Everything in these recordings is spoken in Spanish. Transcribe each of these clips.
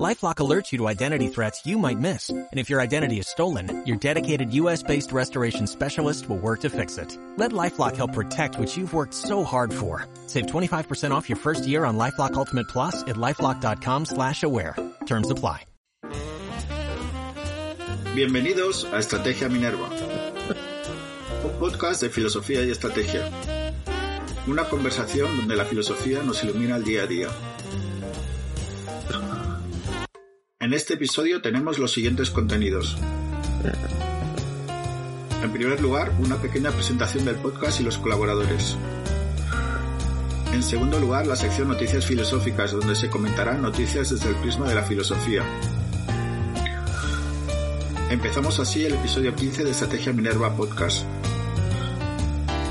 LifeLock alerts you to identity threats you might miss. And if your identity is stolen, your dedicated U.S.-based restoration specialist will work to fix it. Let LifeLock help protect what you've worked so hard for. Save 25% off your first year on LifeLock Ultimate Plus at LifeLock.com slash aware. Terms apply. Bienvenidos a Estrategia Minerva. Un podcast de filosofía y estrategia. Una conversación donde la filosofía nos ilumina el día a día. En este episodio tenemos los siguientes contenidos. En primer lugar, una pequeña presentación del podcast y los colaboradores. En segundo lugar, la sección Noticias Filosóficas, donde se comentarán noticias desde el prisma de la filosofía. Empezamos así el episodio 15 de Estrategia Minerva Podcast.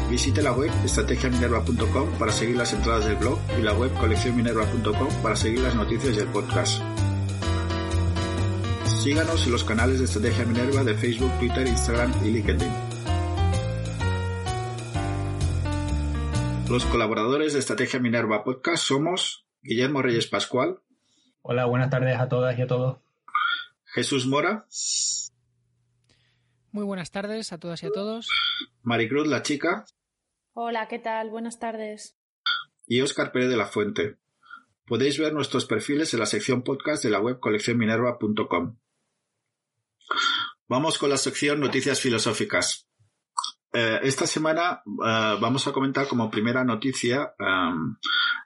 Visite la web estrategiaminerva.com para seguir las entradas del blog y la web coleccionminerva.com para seguir las noticias del podcast. Síganos en los canales de Estrategia Minerva de Facebook, Twitter, Instagram y LinkedIn. Los colaboradores de Estrategia Minerva Podcast somos Guillermo Reyes Pascual. Hola, buenas tardes a todas y a todos. Jesús Mora. Muy buenas tardes a todas y a todos. Maricruz La Chica. Hola, ¿qué tal? Buenas tardes. Y Óscar Pérez de la Fuente. Podéis ver nuestros perfiles en la sección podcast de la web coleccionminerva.com. Vamos con la sección Noticias Filosóficas. Eh, esta semana uh, vamos a comentar como primera noticia um,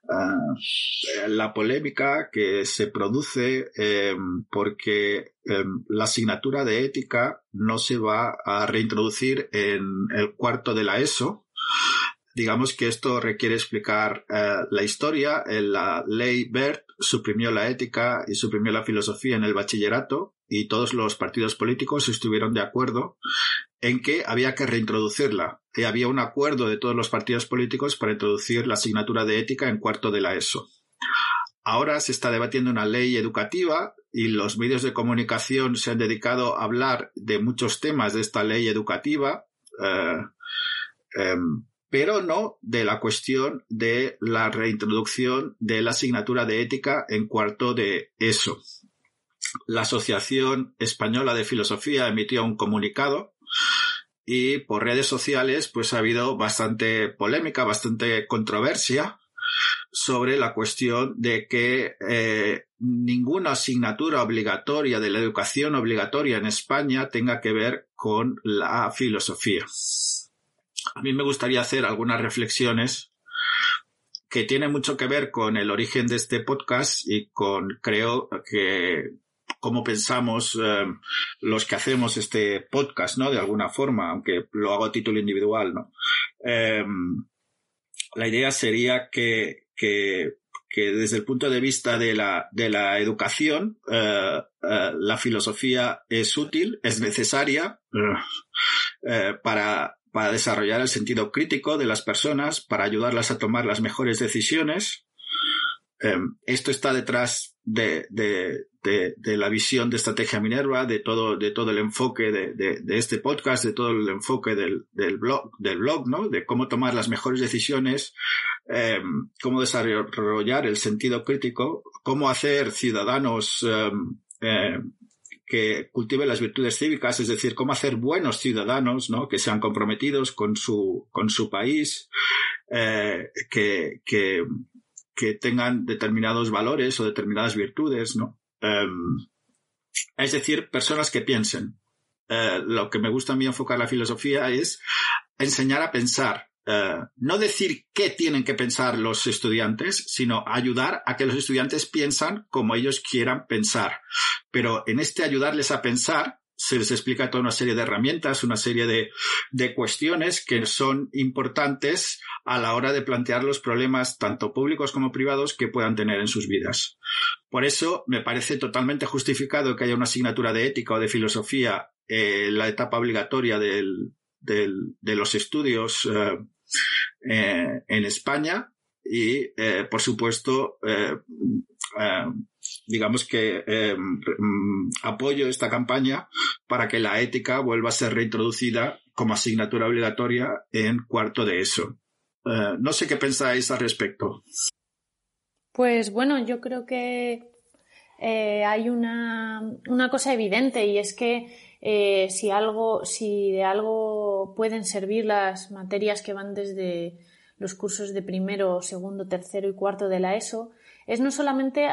uh, la polémica que se produce um, porque la asignatura de ética no se va a reintroducir en el cuarto de la ESO. Digamos que esto requiere explicar uh, la historia. La ley BERT suprimió la ética y suprimió la filosofía en el bachillerato y todos los partidos políticos estuvieron de acuerdo en que había que reintroducirla. Y había un acuerdo de todos los partidos políticos para introducir la asignatura de ética en cuarto de la ESO. Ahora se está debatiendo una ley educativa y los medios de comunicación se han dedicado a hablar de muchos temas de esta ley educativa, eh, eh, pero no de la cuestión de la reintroducción de la asignatura de ética en cuarto de ESO la Asociación Española de Filosofía emitió un comunicado y por redes sociales pues ha habido bastante polémica, bastante controversia sobre la cuestión de que eh, ninguna asignatura obligatoria de la educación obligatoria en España tenga que ver con la filosofía. A mí me gustaría hacer algunas reflexiones que tienen mucho que ver con el origen de este podcast y con, creo que cómo pensamos eh, los que hacemos este podcast, ¿no? De alguna forma, aunque lo hago a título individual, ¿no? Eh, la idea sería que, que, que, desde el punto de vista de la, de la educación, eh, eh la filosofía es útil, es necesaria para, para desarrollar el sentido crítico de las personas, para ayudarlas a tomar las mejores decisiones. esto está detrás de, de, de, de, la visión de Estrategia Minerva, de todo, de todo el enfoque de, este podcast, de todo el enfoque del, del, blog, del blog, ¿no? De cómo tomar las mejores decisiones, eh, cómo desarrollar el sentido crítico, cómo hacer ciudadanos eh, eh, que cultiven las virtudes cívicas, es decir, cómo hacer buenos ciudadanos, ¿no? Que sean comprometidos con su, con su país, eh, que, que, que tengan determinados valores o determinadas virtudes, ¿no? Um, es decir, personas que piensen. Uh, lo que me gusta a mí enfocar la filosofía es enseñar a pensar. Uh, no decir qué tienen que pensar los estudiantes, sino ayudar a que los estudiantes piensan como ellos quieran pensar. Pero en este ayudarles a pensar, se les explica toda una serie de herramientas, una serie de, de, cuestiones que son importantes a la hora de plantear los problemas tanto públicos como privados que puedan tener en sus vidas. Por eso me parece totalmente justificado que haya una asignatura de ética o de filosofía en la etapa obligatoria del, del, de los estudios eh, eh, en España y, eh, por supuesto, digamos que mm, apoyo esta campaña para que la ética vuelva a ser reintroducida como asignatura obligatoria en cuarto de eso. no sé qué pensáis al respecto. Pues bueno, yo creo que eh, hay una, una, cosa evidente y es que eh, si algo, si de algo pueden servir las materias que van desde los cursos de primero, segundo, tercero y cuarto de la ESO, es no solamente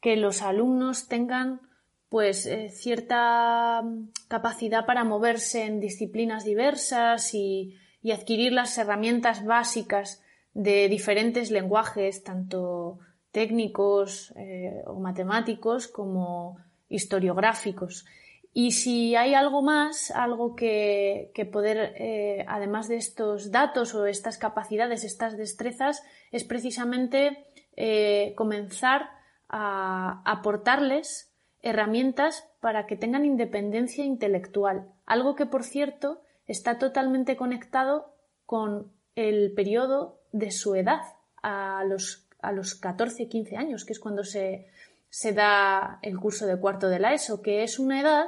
que los alumnos tengan pues eh, cierta capacidad para moverse en disciplinas diversas y, y adquirir las herramientas básicas de diferentes lenguajes, tanto técnicos eh, o matemáticos como historiográficos. Y si hay algo más, algo que, poder, eh, además de estos datos o estas capacidades, estas destrezas, es precisamente eh, comenzar a aportarles herramientas para que tengan independencia intelectual. Algo que, por cierto, está totalmente conectado con el periodo de su edad, a los, a los 14, 15 años, que es cuando se, se da el curso de cuarto de la ESO, que es una edad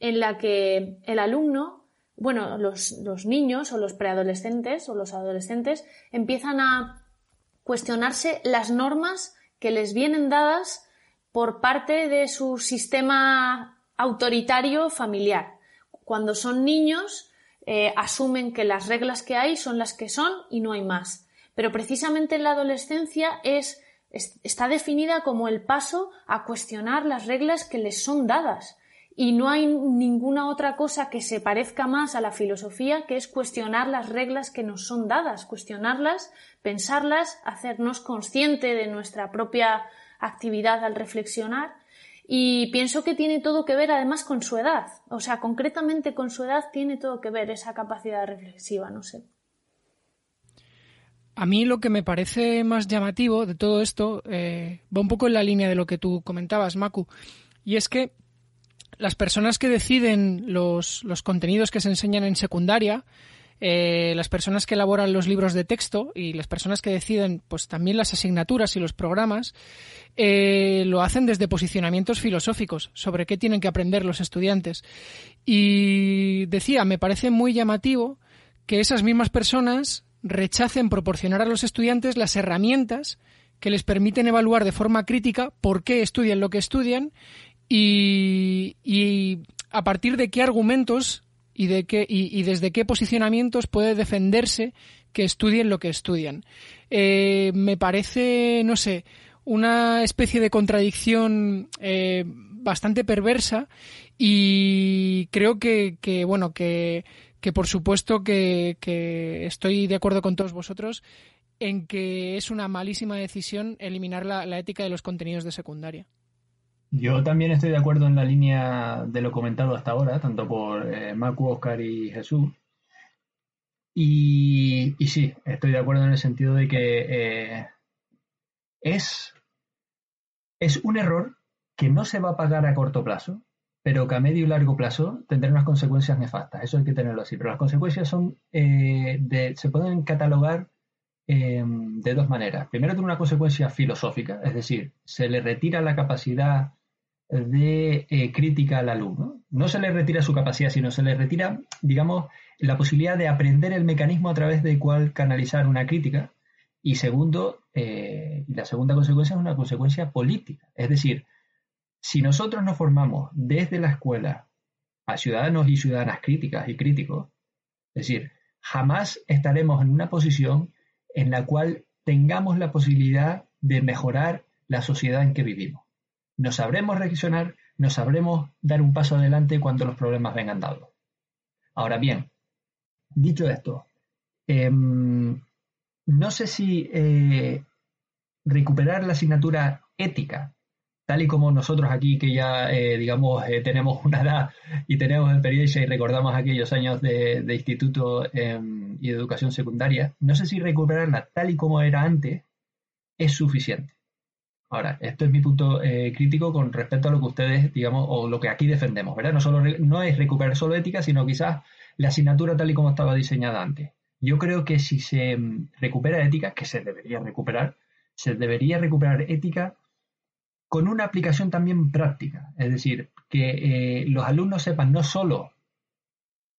en la que el alumno, bueno, los, los niños o los preadolescentes o los adolescentes empiezan a cuestionarse las normas que les vienen dadas por parte de su sistema autoritario familiar. Cuando son niños, eh, asumen que las reglas que hay son las que son y no hay más. Pero precisamente en la adolescencia es, está definida como el paso a cuestionar las reglas que les son dadas. Y no hay ninguna otra cosa que se parezca más a la filosofía que es cuestionar las reglas que nos son dadas, cuestionarlas, pensarlas, hacernos consciente de nuestra propia actividad al reflexionar y pienso que tiene todo que ver además con su edad. O sea, concretamente con su edad tiene todo que ver esa capacidad reflexiva, no sé. A mí lo que me parece más llamativo de todo esto eh, va un poco en la línea de lo que tú comentabas, Maku, y es que las personas que deciden los, los contenidos que se enseñan en secundaria, eh, las personas que elaboran los libros de texto y las personas que deciden pues también las asignaturas y los programas eh, lo hacen desde posicionamientos filosóficos sobre qué tienen que aprender los estudiantes. Y decía me parece muy llamativo que esas mismas personas rechacen proporcionar a los estudiantes las herramientas que les permiten evaluar de forma crítica por qué estudian lo que estudian y, a partir de qué argumentos y, desde qué posicionamientos puede defenderse que estudien lo que estudian. Eh, me parece, no sé, una especie de contradicción eh, bastante perversa y creo que, bueno, que por supuesto que, estoy de acuerdo con todos vosotros en que es una malísima decisión eliminar la, ética de los contenidos de secundaria. Yo también estoy de acuerdo en la línea de lo comentado hasta ahora, tanto por eh, Macu, Oscar y Jesús. Y, sí, estoy de acuerdo en el sentido de que eh, es, es un error que no se va a pagar a corto plazo, pero que a medio y largo plazo tendrá unas consecuencias nefastas. Eso hay que tenerlo así. Pero las consecuencias son eh, de, se pueden catalogar eh, de dos maneras. Primero tiene una consecuencia filosófica, es decir, se le retira la capacidad de eh, crítica al alumno. No se le retira su capacidad, sino se le retira, digamos, la posibilidad de aprender el mecanismo a través del cual canalizar una crítica. Y segundo, la segunda consecuencia es una consecuencia política. Es decir, si nosotros nos formamos desde la escuela a ciudadanos y ciudadanas críticas y críticos, es decir, jamás estaremos en una posición en la cual tengamos la posibilidad de mejorar la sociedad en que vivimos. Nos sabremos reaccionar, nos sabremos dar un paso adelante cuando los problemas vengan dados. Ahora bien, dicho esto, em, no sé si eh, recuperar la asignatura ética tal y como nosotros aquí que ya, eh, digamos, eh, tenemos una edad y tenemos experiencia y recordamos aquellos años de, instituto em, y de educación secundaria, no sé si recuperarla tal y como era antes es suficiente. Ahora, esto es mi punto eh, crítico con respecto a lo que ustedes, digamos, o lo que aquí defendemos, ¿verdad? No, solo, no es recuperar solo ética, sino quizás la asignatura tal y como estaba diseñada antes. Yo creo que si se em, recupera ética, que se debería recuperar, se debería recuperar ética con una aplicación también práctica. Es decir, que eh, los alumnos sepan no solo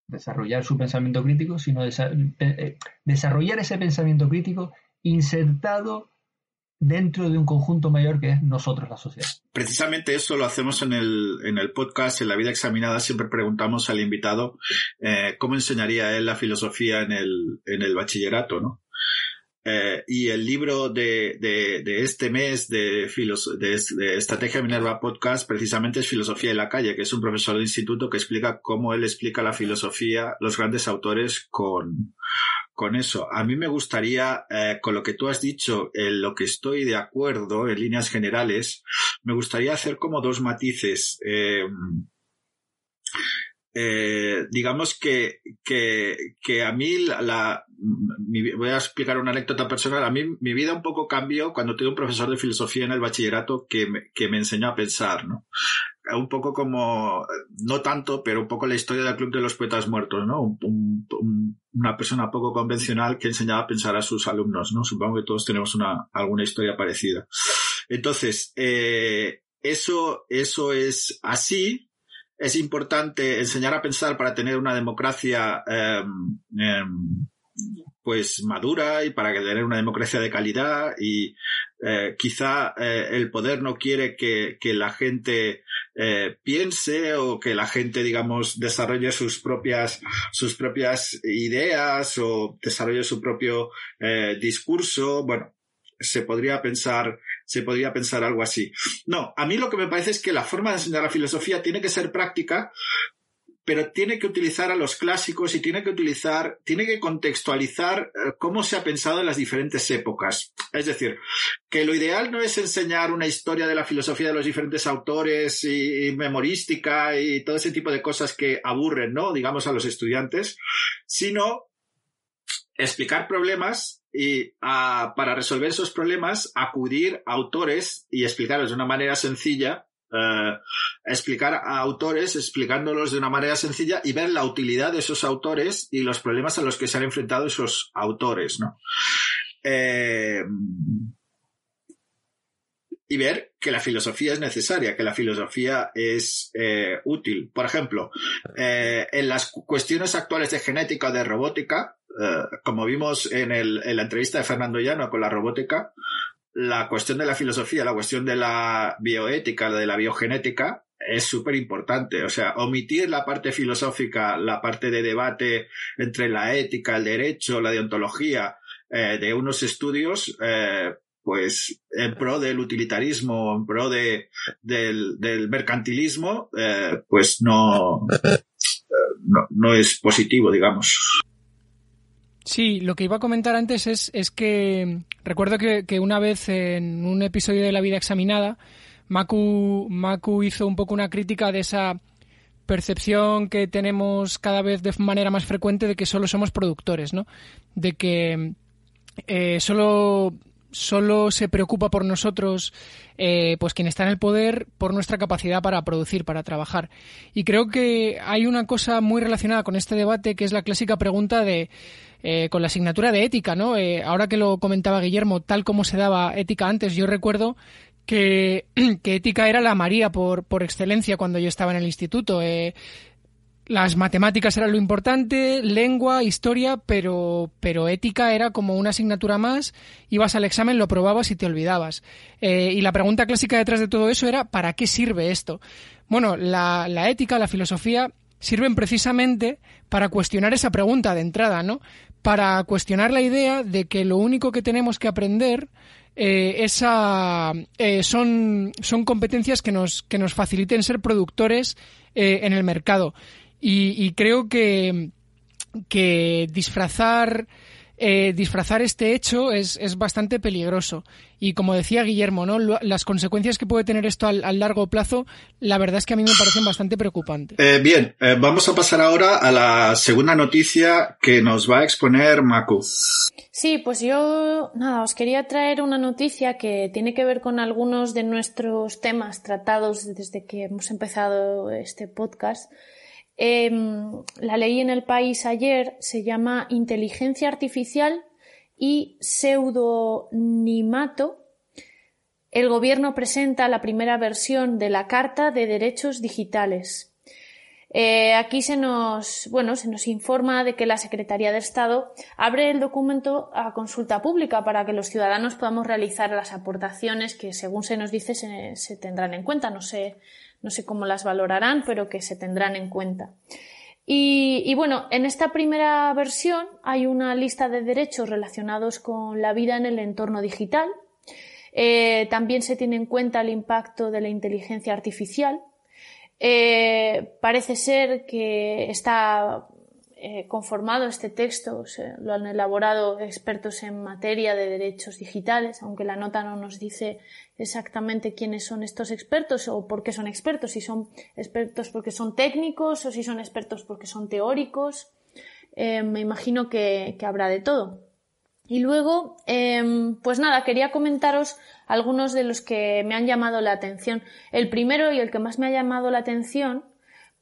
desarrollar su pensamiento crítico, sino eh, desarrollar ese pensamiento crítico insertado dentro de un conjunto mayor que es nosotros, la sociedad. Precisamente eso lo hacemos en el, en el podcast, en la vida examinada, siempre preguntamos al invitado eh, cómo enseñaría él la filosofía en el, en el bachillerato, ¿no? Eh, y el libro de, de, este mes de, de, de, Estrategia Minerva Podcast precisamente es Filosofía en la calle, que es un profesor de instituto que explica cómo él explica la filosofía, los grandes autores con, con eso. A mí me gustaría, eh, con lo que tú has dicho, en lo que estoy de acuerdo en líneas generales, me gustaría hacer como dos matices. Eh, eh, digamos que, que, a mí la, voy a explicar una anécdota personal. A mí mi vida un poco cambió cuando tuve un profesor de filosofía en el bachillerato que que me enseñó a pensar, ¿no? Un poco como, no tanto, pero un poco la historia del Club de los Poetas Muertos, ¿no? Un, un, una persona poco convencional que enseñaba a pensar a sus alumnos, ¿no? Supongo que todos tenemos una, alguna historia parecida. Entonces, eh, eso, eso es así, es importante enseñar a pensar para tener una democracia eh, eh, pues madura y para tener una democracia de calidad y eh, quizá eh, el poder no quiere que, que la gente eh, piense o que la gente digamos desarrolle sus propias sus propias ideas o desarrolle su propio discurso bueno se podría pensar se podría pensar algo así. No, a mí lo que me parece es que la forma de enseñar la filosofía tiene que ser práctica, pero tiene que utilizar a los clásicos y tiene que utilizar, tiene que contextualizar eh, cómo se ha pensado en las diferentes épocas. Es decir, que lo ideal no es enseñar una historia de la filosofía de los diferentes autores y, memorística y todo ese tipo de cosas que aburren, ¿no? Digamos a los estudiantes, sino explicar problemas y para resolver esos problemas acudir a autores y explicarlos de una manera sencilla, eh, explicar a autores explicándolos de una manera sencilla y ver la utilidad de esos autores y los problemas a los que se han enfrentado esos autores, ¿no? Eh, y ver que la filosofía es necesaria, que la filosofía es eh, útil. Por ejemplo, en las cuestiones actuales de genética o de robótica, como vimos en, el, en, la entrevista de Fernando Llano con la robótica, la cuestión de la filosofía, la cuestión de la bioética, de la biogenética, es súper importante. O sea, omitir la parte filosófica, la parte de debate entre la ética, el derecho, la deontología eh, de unos estudios, eh, pues en pro del utilitarismo, en pro de, del, del mercantilismo, eh, pues no, no, no es positivo, digamos. Sí, lo que iba a comentar antes es, es que recuerdo que, que, una vez en un episodio de La vida examinada, Maku, hizo un poco una crítica de esa percepción que tenemos cada vez de manera más frecuente de que solo somos productores, ¿no? De que eh, solo solo se preocupa por nosotros, eh, pues quien está en el poder, por nuestra capacidad para producir, para trabajar. Y creo que hay una cosa muy relacionada con este debate que es la clásica pregunta de eh, con la asignatura de ética, ¿no? Eh, ahora que lo comentaba Guillermo, tal como se daba ética antes, yo recuerdo que, que ética era la María por, por excelencia cuando yo estaba en el instituto. Eh, las matemáticas eran lo importante, lengua, historia, pero, pero ética era como una asignatura más, ibas al examen, lo probabas y te olvidabas. Y la pregunta clásica detrás de todo eso era, ¿para qué sirve esto? Bueno, la, la ética, la filosofía, sirven precisamente para cuestionar esa pregunta de entrada, ¿no? Para cuestionar la idea de que lo único que tenemos que aprender eh, esa, eh, son, son competencias que nos, que nos faciliten ser productores eh, en el mercado. Y, y creo que, que disfrazar eh, disfrazar este hecho es, es, bastante peligroso. Y como decía Guillermo, ¿no? las consecuencias que puede tener esto al, al, largo plazo, la verdad es que a mí me parecen bastante preocupantes. Eh, bien, eh, vamos a pasar ahora a la segunda noticia que nos va a exponer Maku. Sí, pues yo, nada, os quería traer una noticia que tiene que ver con algunos de nuestros temas tratados desde que hemos empezado este podcast. Eh, la ley en el país ayer se llama inteligencia artificial y pseudonimato el Gobierno presenta la primera versión de la Carta de Derechos Digitales. Eh, aquí se nos, bueno, se nos informa de que la Secretaría de Estado abre el documento a consulta pública para que los ciudadanos podamos realizar las aportaciones que, según se nos dice, se, tendrán en cuenta. No sé, no sé cómo las valorarán, pero que se tendrán en cuenta. Y, bueno, en esta primera versión hay una lista de derechos relacionados con la vida en el entorno digital, eh, también se tiene en cuenta el impacto de la inteligencia artificial. Eh, parece ser que está eh, conformado este texto, lo han elaborado expertos en materia de derechos digitales, aunque la nota no nos dice exactamente quiénes son estos expertos o por qué son expertos, si son expertos porque son técnicos o si son expertos porque son teóricos. me imagino que habrá de todo. Y luego, em, pues nada, quería comentaros algunos de los que me han llamado la atención. El primero y el que más me ha llamado la atención,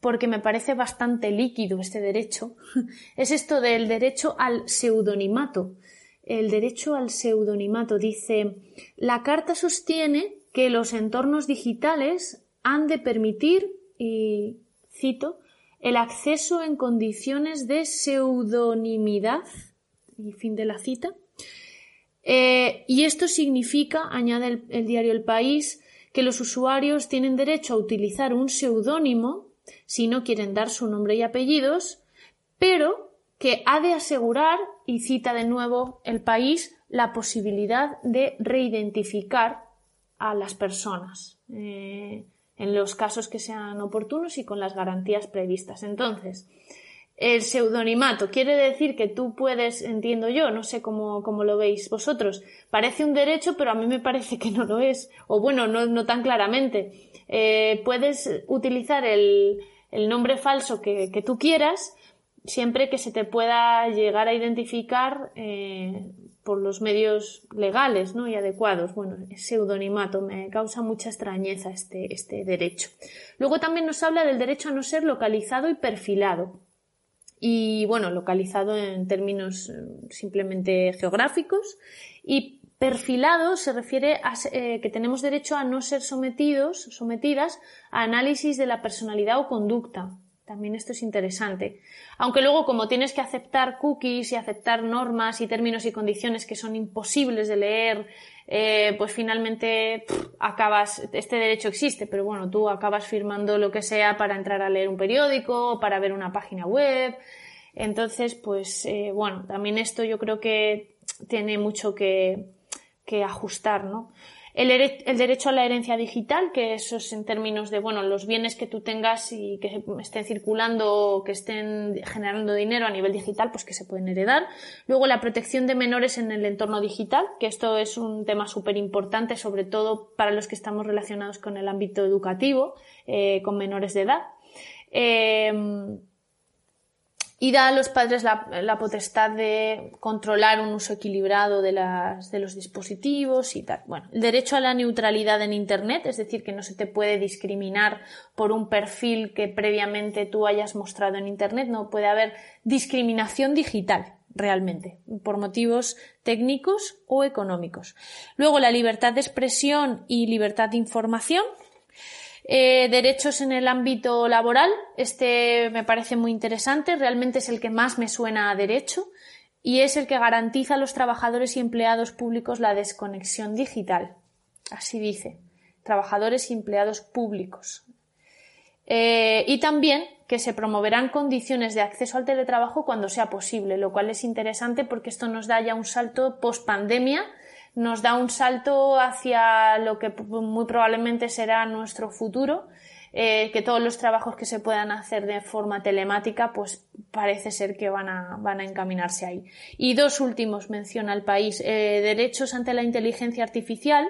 porque me parece bastante líquido este derecho, es esto del derecho al pseudonimato. El derecho al pseudonimato dice, la Carta sostiene que los entornos digitales han de permitir, y cito, el acceso en condiciones de pseudonimidad y fin de la cita. Eh, y esto significa, añade el, diario El País, que los usuarios tienen derecho a utilizar un seudónimo si no quieren dar su nombre y apellidos, pero que ha de asegurar, y cita de nuevo el país, la posibilidad de reidentificar a las personas eh, en los casos que sean oportunos y con las garantías previstas. Entonces, el pseudonimato quiere decir que tú puedes, entiendo yo, no sé cómo, cómo, lo veis vosotros, parece un derecho, pero a mí me parece que no lo es, o bueno, no, no tan claramente. Eh, puedes utilizar el, nombre falso que, tú quieras, siempre que se te pueda llegar a identificar eh, por los medios legales ¿no? y adecuados. Bueno, pseudonimato me causa mucha extrañeza este, este derecho. Luego también nos habla del derecho a no ser localizado y perfilado y bueno, localizado en términos eh, simplemente geográficos y perfilado se refiere a eh, que tenemos derecho a no ser sometidos, sometidas a análisis de la personalidad o conducta. También esto es interesante. Aunque luego, como tienes que aceptar cookies y aceptar normas y términos y condiciones que son imposibles de leer, eh, pues finalmente acabas, este derecho existe, pero bueno, tú acabas firmando lo que sea para entrar a leer un periódico, para ver una página web. Entonces, pues eh, bueno, también esto yo creo que tiene mucho que, que ajustar, ¿no? El, derecho a la herencia digital, que eso es en términos de, bueno, los bienes que tú tengas y que estén circulando o que estén generando dinero a nivel digital, pues que se pueden heredar. Luego la protección de menores en el entorno digital, que esto es un tema súper importante, sobre todo para los que estamos relacionados con el ámbito educativo, eh, con menores de edad. Eh, y da a los padres la, potestad de controlar un uso equilibrado de, las, de los dispositivos y tal. Bueno, el derecho a la neutralidad en Internet, es decir, que no se te puede discriminar por un perfil que previamente tú hayas mostrado en Internet, no puede haber discriminación digital realmente, por motivos técnicos o económicos. Luego, la libertad de expresión y libertad de información, eh, derechos en el ámbito laboral, este me parece muy interesante, realmente es el que más me suena a derecho y es el que garantiza a los trabajadores y empleados públicos la desconexión digital. Así dice, trabajadores y empleados públicos. Eh, y también que se promoverán condiciones de acceso al teletrabajo cuando sea posible, lo cual es interesante porque esto nos da ya un salto post pandemia nos da un salto hacia lo que muy probablemente será nuestro futuro, eh, que todos los trabajos que se puedan hacer de forma telemática, pues parece ser que van a, van a encaminarse ahí. Y dos últimos menciona el país, eh, derechos ante la inteligencia artificial,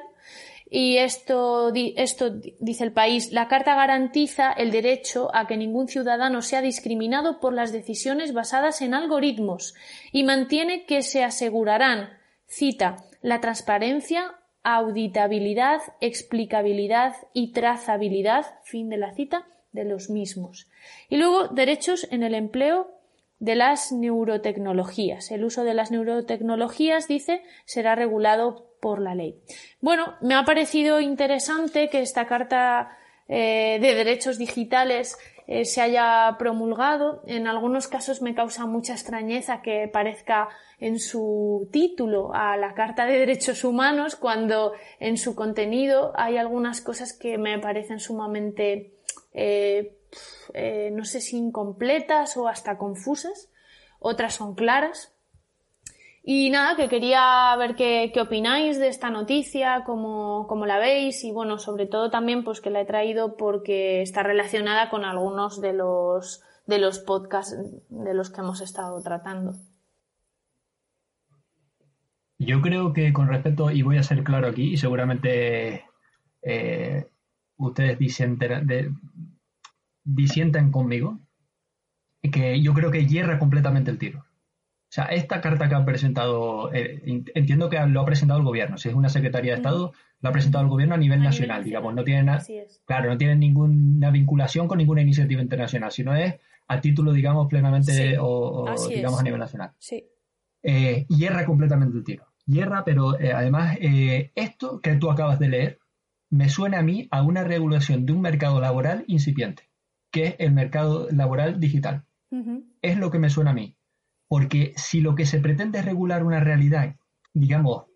y esto, esto dice el país, la Carta garantiza el derecho a que ningún ciudadano sea discriminado por las decisiones basadas en algoritmos y mantiene que se asegurarán, cita, la transparencia, auditabilidad, explicabilidad y trazabilidad, fin de la cita, de los mismos. Y luego, derechos en el empleo de las neurotecnologías. El uso de las neurotecnologías, dice, será regulado por la ley. Bueno, me ha parecido interesante que esta Carta eh, de Derechos Digitales eh, se haya promulgado. En algunos casos me causa mucha extrañeza que parezca en su título a la Carta de Derechos Humanos cuando en su contenido hay algunas cosas que me parecen sumamente, eh, no sé si incompletas o hasta confusas. Otras son claras. Y nada, que quería ver qué, opináis de esta noticia, cómo, cómo, la veis y bueno, sobre todo también pues que la he traído porque está relacionada con algunos de los, de los podcasts de los que hemos estado tratando. Yo creo que con respecto, y voy a ser claro aquí, y seguramente eh, ustedes disienten, disientan conmigo, que yo creo que hierra completamente el tiro. O sea, esta carta que ha presentado, eh, entiendo que lo ha presentado el gobierno, si es una secretaría de Estado, lo ha presentado el gobierno a nivel nacional, digamos, no tiene nada, claro, no tiene ninguna vinculación con ninguna iniciativa internacional, sino es a título, digamos, plenamente o, digamos a nivel nacional. Sí. Eh, hierra completamente el tiro. Hierra, pero eh, además, esto que tú acabas de leer me suena a mí a una regulación de un mercado laboral incipiente, que es el mercado laboral digital. Es lo que me suena a mí. Porque si lo que se pretende es regular una realidad, digamos,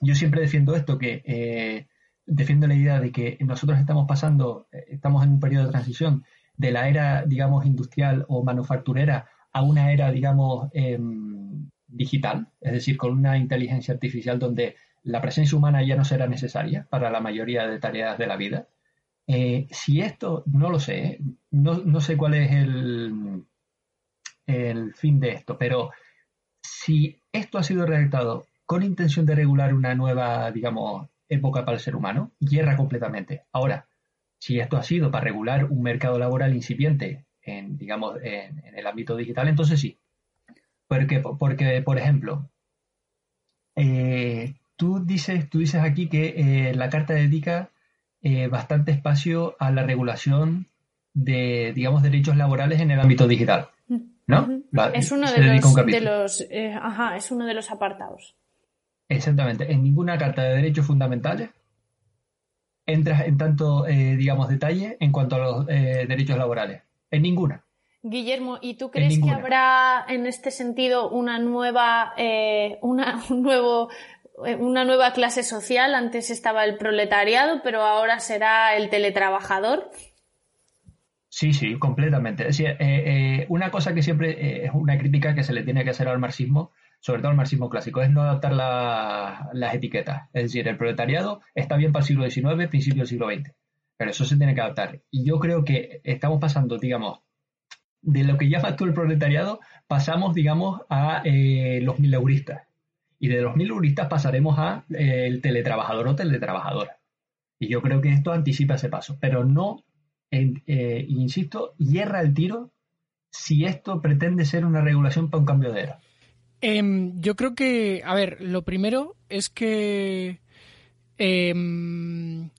yo siempre defiendo esto, que eh, defiendo la idea de que nosotros estamos pasando, eh, estamos en un periodo de transición de la era, digamos, industrial o manufacturera a una era, digamos, em, digital, es decir, con una inteligencia artificial donde la presencia humana ya no será necesaria para la mayoría de tareas de la vida. Eh, si esto, no lo sé, no, no sé cuál es el, el fin de esto, pero si esto ha sido redactado con intención de regular una nueva, digamos, época para el ser humano, hierra completamente. Ahora, si esto ha sido para regular un mercado laboral incipiente en, digamos, en, el ámbito digital, entonces sí. Porque, porque por ejemplo, eh, tú, dices, tú dices aquí que eh, la carta dedica eh, bastante espacio a la regulación de, digamos, derechos laborales en el ámbito digital. ¿No? es uno de los, eh, ajá, es uno de los apartados. Exactamente. En ninguna carta de derechos fundamentales entras en tanto, eh, digamos, detalle en cuanto a los eh, derechos laborales. En ninguna. Guillermo, ¿y tú crees que habrá en este sentido una nueva, una, un nuevo, una nueva clase social? Antes estaba el proletariado, pero ahora será el teletrabajador. Sí, sí, completamente. Es decir, eh, eh, una cosa que siempre eh, es una crítica que se le tiene que hacer al marxismo, sobre todo al marxismo clásico, es no adaptar las etiquetas. Es decir, el proletariado está bien para el siglo XIX, principio del siglo XX, pero eso se tiene que adaptar. Y yo creo que estamos pasando, digamos, de lo que llamas tú el proletariado, pasamos, digamos, a los mileuristas. Y de los mileuristas pasaremos a el teletrabajador o teletrabajadora. Y yo creo que esto anticipa ese paso, pero no eh, insisto, hierra el tiro si esto pretende ser una regulación para un cambio de era. Em, yo creo que, a ver, lo primero es que em,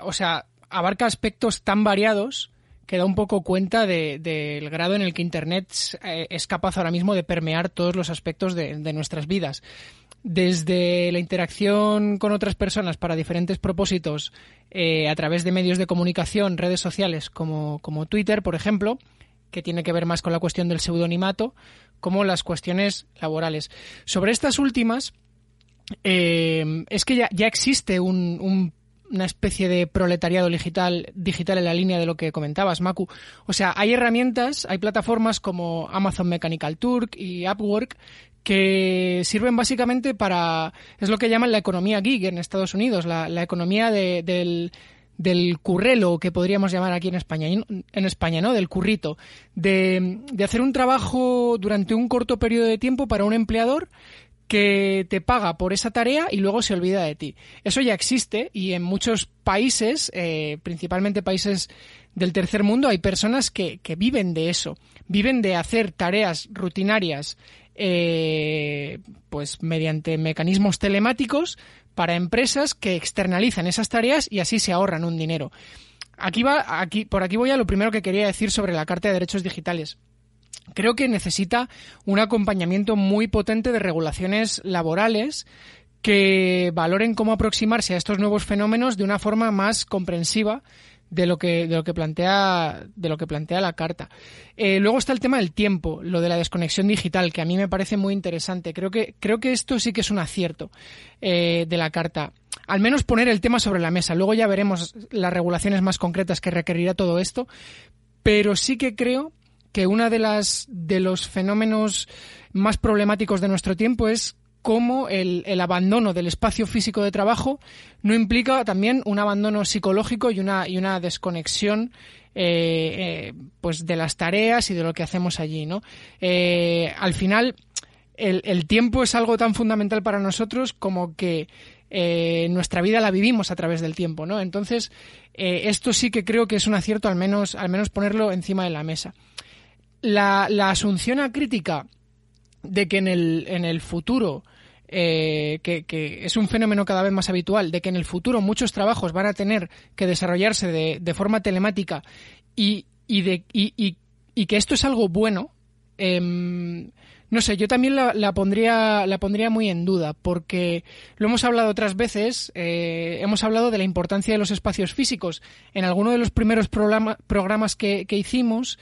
o sea, abarca aspectos tan variados que da un poco cuenta del grado en el que Internet eh, es capaz ahora mismo de permear todos los aspectos de nuestras vidas desde la interacción con otras personas para diferentes propósitos eh, a través de medios de comunicación, redes sociales como, como, Twitter, por ejemplo, que tiene que ver más con la cuestión del pseudonimato, como las cuestiones laborales. Sobre estas últimas, eh, es que ya, ya existe un, una especie de proletariado digital, digital en la línea de lo que comentabas, Maku. O sea, hay herramientas, hay plataformas como Amazon Mechanical Turk y Upwork que sirven básicamente para, es lo que llaman la economía gig en Estados Unidos, la, economía del, del currelo que podríamos llamar aquí en España, en España, ¿no? Del currito, de, de hacer un trabajo durante un corto periodo de tiempo para un empleador que te paga por esa tarea y luego se olvida de ti. Eso ya existe y en muchos países, eh, principalmente países del tercer mundo, hay personas que, que, viven de eso, viven de hacer tareas rutinarias eh, pues mediante mecanismos telemáticos para empresas que externalizan esas tareas y así se ahorran un dinero. Aquí va, aquí, por aquí voy a lo primero que quería decir sobre la Carta de Derechos Digitales. creo que necesita un acompañamiento muy potente de regulaciones laborales que valoren cómo aproximarse a estos nuevos fenómenos de una forma más comprensiva de lo que de lo que plantea de lo que plantea la carta. Eh, luego está el tema del tiempo lo de la desconexión digital que a mí me parece muy interesante. Creo que creo que esto sí que es un acierto eh, de la carta. Al menos poner el tema sobre la mesa. Luego ya veremos las regulaciones más concretas que requerirá todo esto. Pero sí que creo que una de las de los fenómenos más problemáticos de nuestro tiempo es cómo el, el, abandono del espacio físico de trabajo no implica también un abandono psicológico y una, y una desconexión eh, eh, pues de las tareas y de lo que hacemos allí, ¿no? Eh, al final, el, el, tiempo es algo tan fundamental para nosotros como que nuestra vida la vivimos a través del tiempo, ¿no? Entonces, esto sí que creo que es un acierto al menos, al menos ponerlo encima de la mesa la, la asunción acrítica de que en el, en el futuro eh, que, es un fenómeno cada vez más habitual, de que en el futuro muchos trabajos van a tener que desarrollarse de, de forma telemática y, y, de, y, y, que esto es algo bueno, eh, no sé, yo también la, pondría, la pondría muy en duda, porque lo hemos hablado otras veces, eh, hemos hablado de la importancia de los espacios físicos. En alguno de los primeros programa, programas que, que hicimos,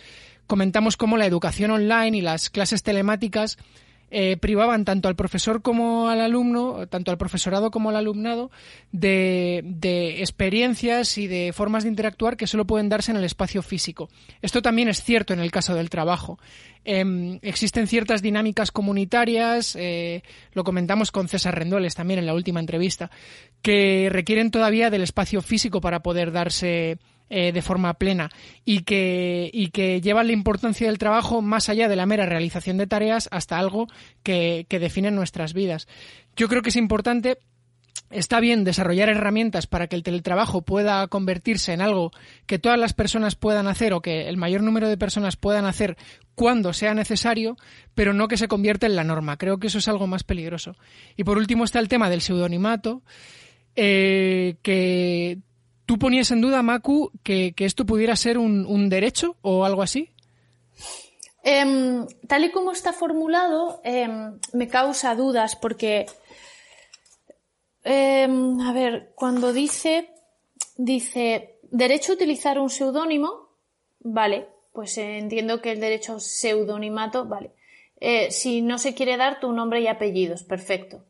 comentamos cómo la educación online y las clases telemáticas eh, privaban tanto al profesor como al alumno, tanto al profesorado como al alumnado, de, de, experiencias y de formas de interactuar que solo pueden darse en el espacio físico. Esto también es cierto en el caso del trabajo. Eh, existen ciertas dinámicas comunitarias, eh, lo comentamos con César Rendoles también en la última entrevista, que requieren todavía del espacio físico para poder darse eh, de forma plena y que, y que llevan la importancia del trabajo más allá de la mera realización de tareas hasta algo que, que define nuestras vidas. Yo creo que es importante Está bien desarrollar herramientas para que el teletrabajo pueda convertirse en algo que todas las personas puedan hacer o que el mayor número de personas puedan hacer cuando sea necesario, pero no que se convierta en la norma. Creo que eso es algo más peligroso. Y por último está el tema del pseudonimato, eh, que ¿Tú ponías en duda, Maku, que, que esto pudiera ser un, un, derecho o algo así? Eh, tal y como está formulado, eh, me causa dudas porque, eh, a ver, cuando dice, dice, derecho a utilizar un seudónimo, vale, pues entiendo que el derecho a seudonimato, vale. Eh, si no se quiere dar tu nombre y apellidos, perfecto.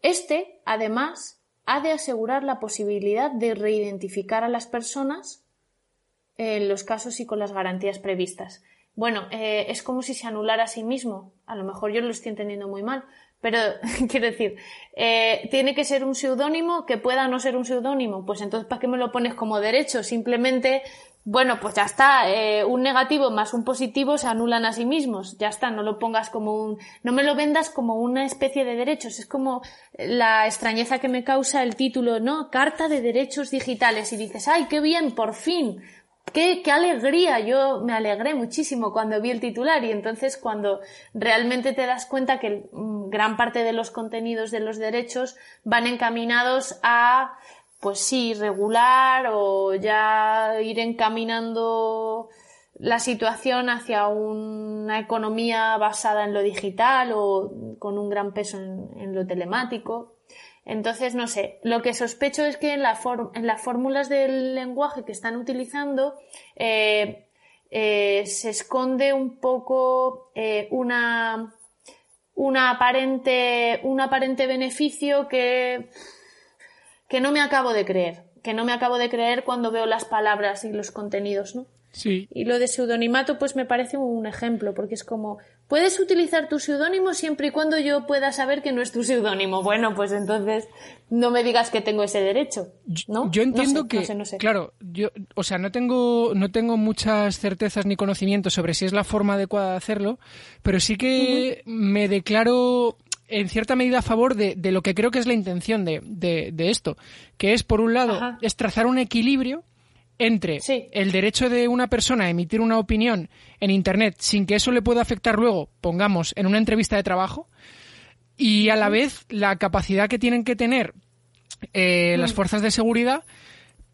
Este, además, ha de asegurar la posibilidad de reidentificar a las personas en los casos y con las garantías previstas. Bueno, eh, es como si se anulara a sí mismo. A lo mejor yo lo estoy entendiendo muy mal, pero quiero decir, eh, tiene que ser un seudónimo que pueda no ser un seudónimo. Pues entonces, ¿para qué me lo pones como derecho? Simplemente bueno, pues ya está, eh, un negativo más un positivo se anulan a sí mismos, ya está, no lo pongas como un, no me lo vendas como una especie de derechos, es como la extrañeza que me causa el título, ¿no? Carta de Derechos Digitales. Y dices, ay, qué bien, por fin, qué, qué alegría, yo me alegré muchísimo cuando vi el titular y entonces cuando realmente te das cuenta que mm, gran parte de los contenidos de los derechos van encaminados a pues sí, regular o ya ir encaminando la situación hacia una economía basada en lo digital o con un gran peso en, lo telemático. Entonces, no sé, lo que sospecho es que en, la en las fórmulas del lenguaje que están utilizando eh, eh, se esconde un poco eh, una, una aparente, un aparente beneficio que que no me acabo de creer, que no me acabo de creer cuando veo las palabras y los contenidos, ¿no? Sí. Y lo de seudonimato, pues me parece un ejemplo, porque es como, puedes utilizar tu seudónimo siempre y cuando yo pueda saber que no es tu seudónimo. Bueno, pues entonces no me digas que tengo ese derecho, ¿no? Yo entiendo no sé, que, no sé, no sé. claro, yo, o sea, no tengo, no tengo muchas certezas ni conocimientos sobre si es la forma adecuada de hacerlo, pero sí que uh -huh. me declaro en cierta medida a favor de, de, lo que creo que es la intención de, de, de esto, que es, por un lado, Ajá. es trazar un equilibrio entre Sí. el derecho de una persona a emitir una opinión en Internet sin que eso le pueda afectar luego, pongamos, en una entrevista de trabajo, y a la vez la capacidad que tienen que tener eh, las fuerzas de seguridad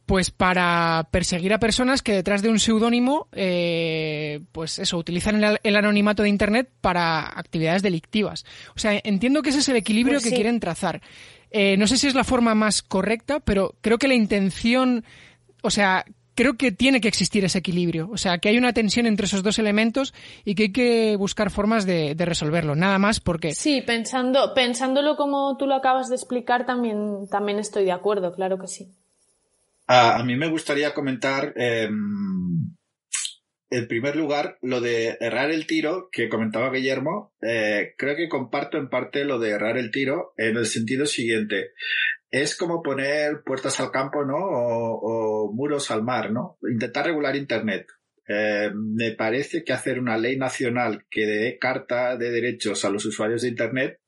pues para perseguir a personas que detrás de un seudónimo, eh, pues eso, utilizan el, anonimato de Internet para actividades delictivas. O sea, entiendo que ese es el equilibrio pues que quieren trazar. Eh, no sé si es la forma más correcta, pero creo que la intención, o sea, creo que tiene que existir ese equilibrio. O sea, que hay una tensión entre esos dos elementos y que hay que buscar formas de, resolverlo. Nada más porque. Sí, pensando, pensándolo como tú lo acabas de explicar, también, también estoy de acuerdo, claro que sí. A, mí me gustaría comentar, em, en primer lugar, lo de errar el tiro que comentaba Guillermo. Eh, creo que comparto en parte lo de errar el tiro en el sentido siguiente. Es como poner puertas al campo, ¿no? O, muros al mar, ¿no? Intentar regular Internet. Eh, me parece que hacer una ley nacional que dé carta de derechos a los usuarios de Internet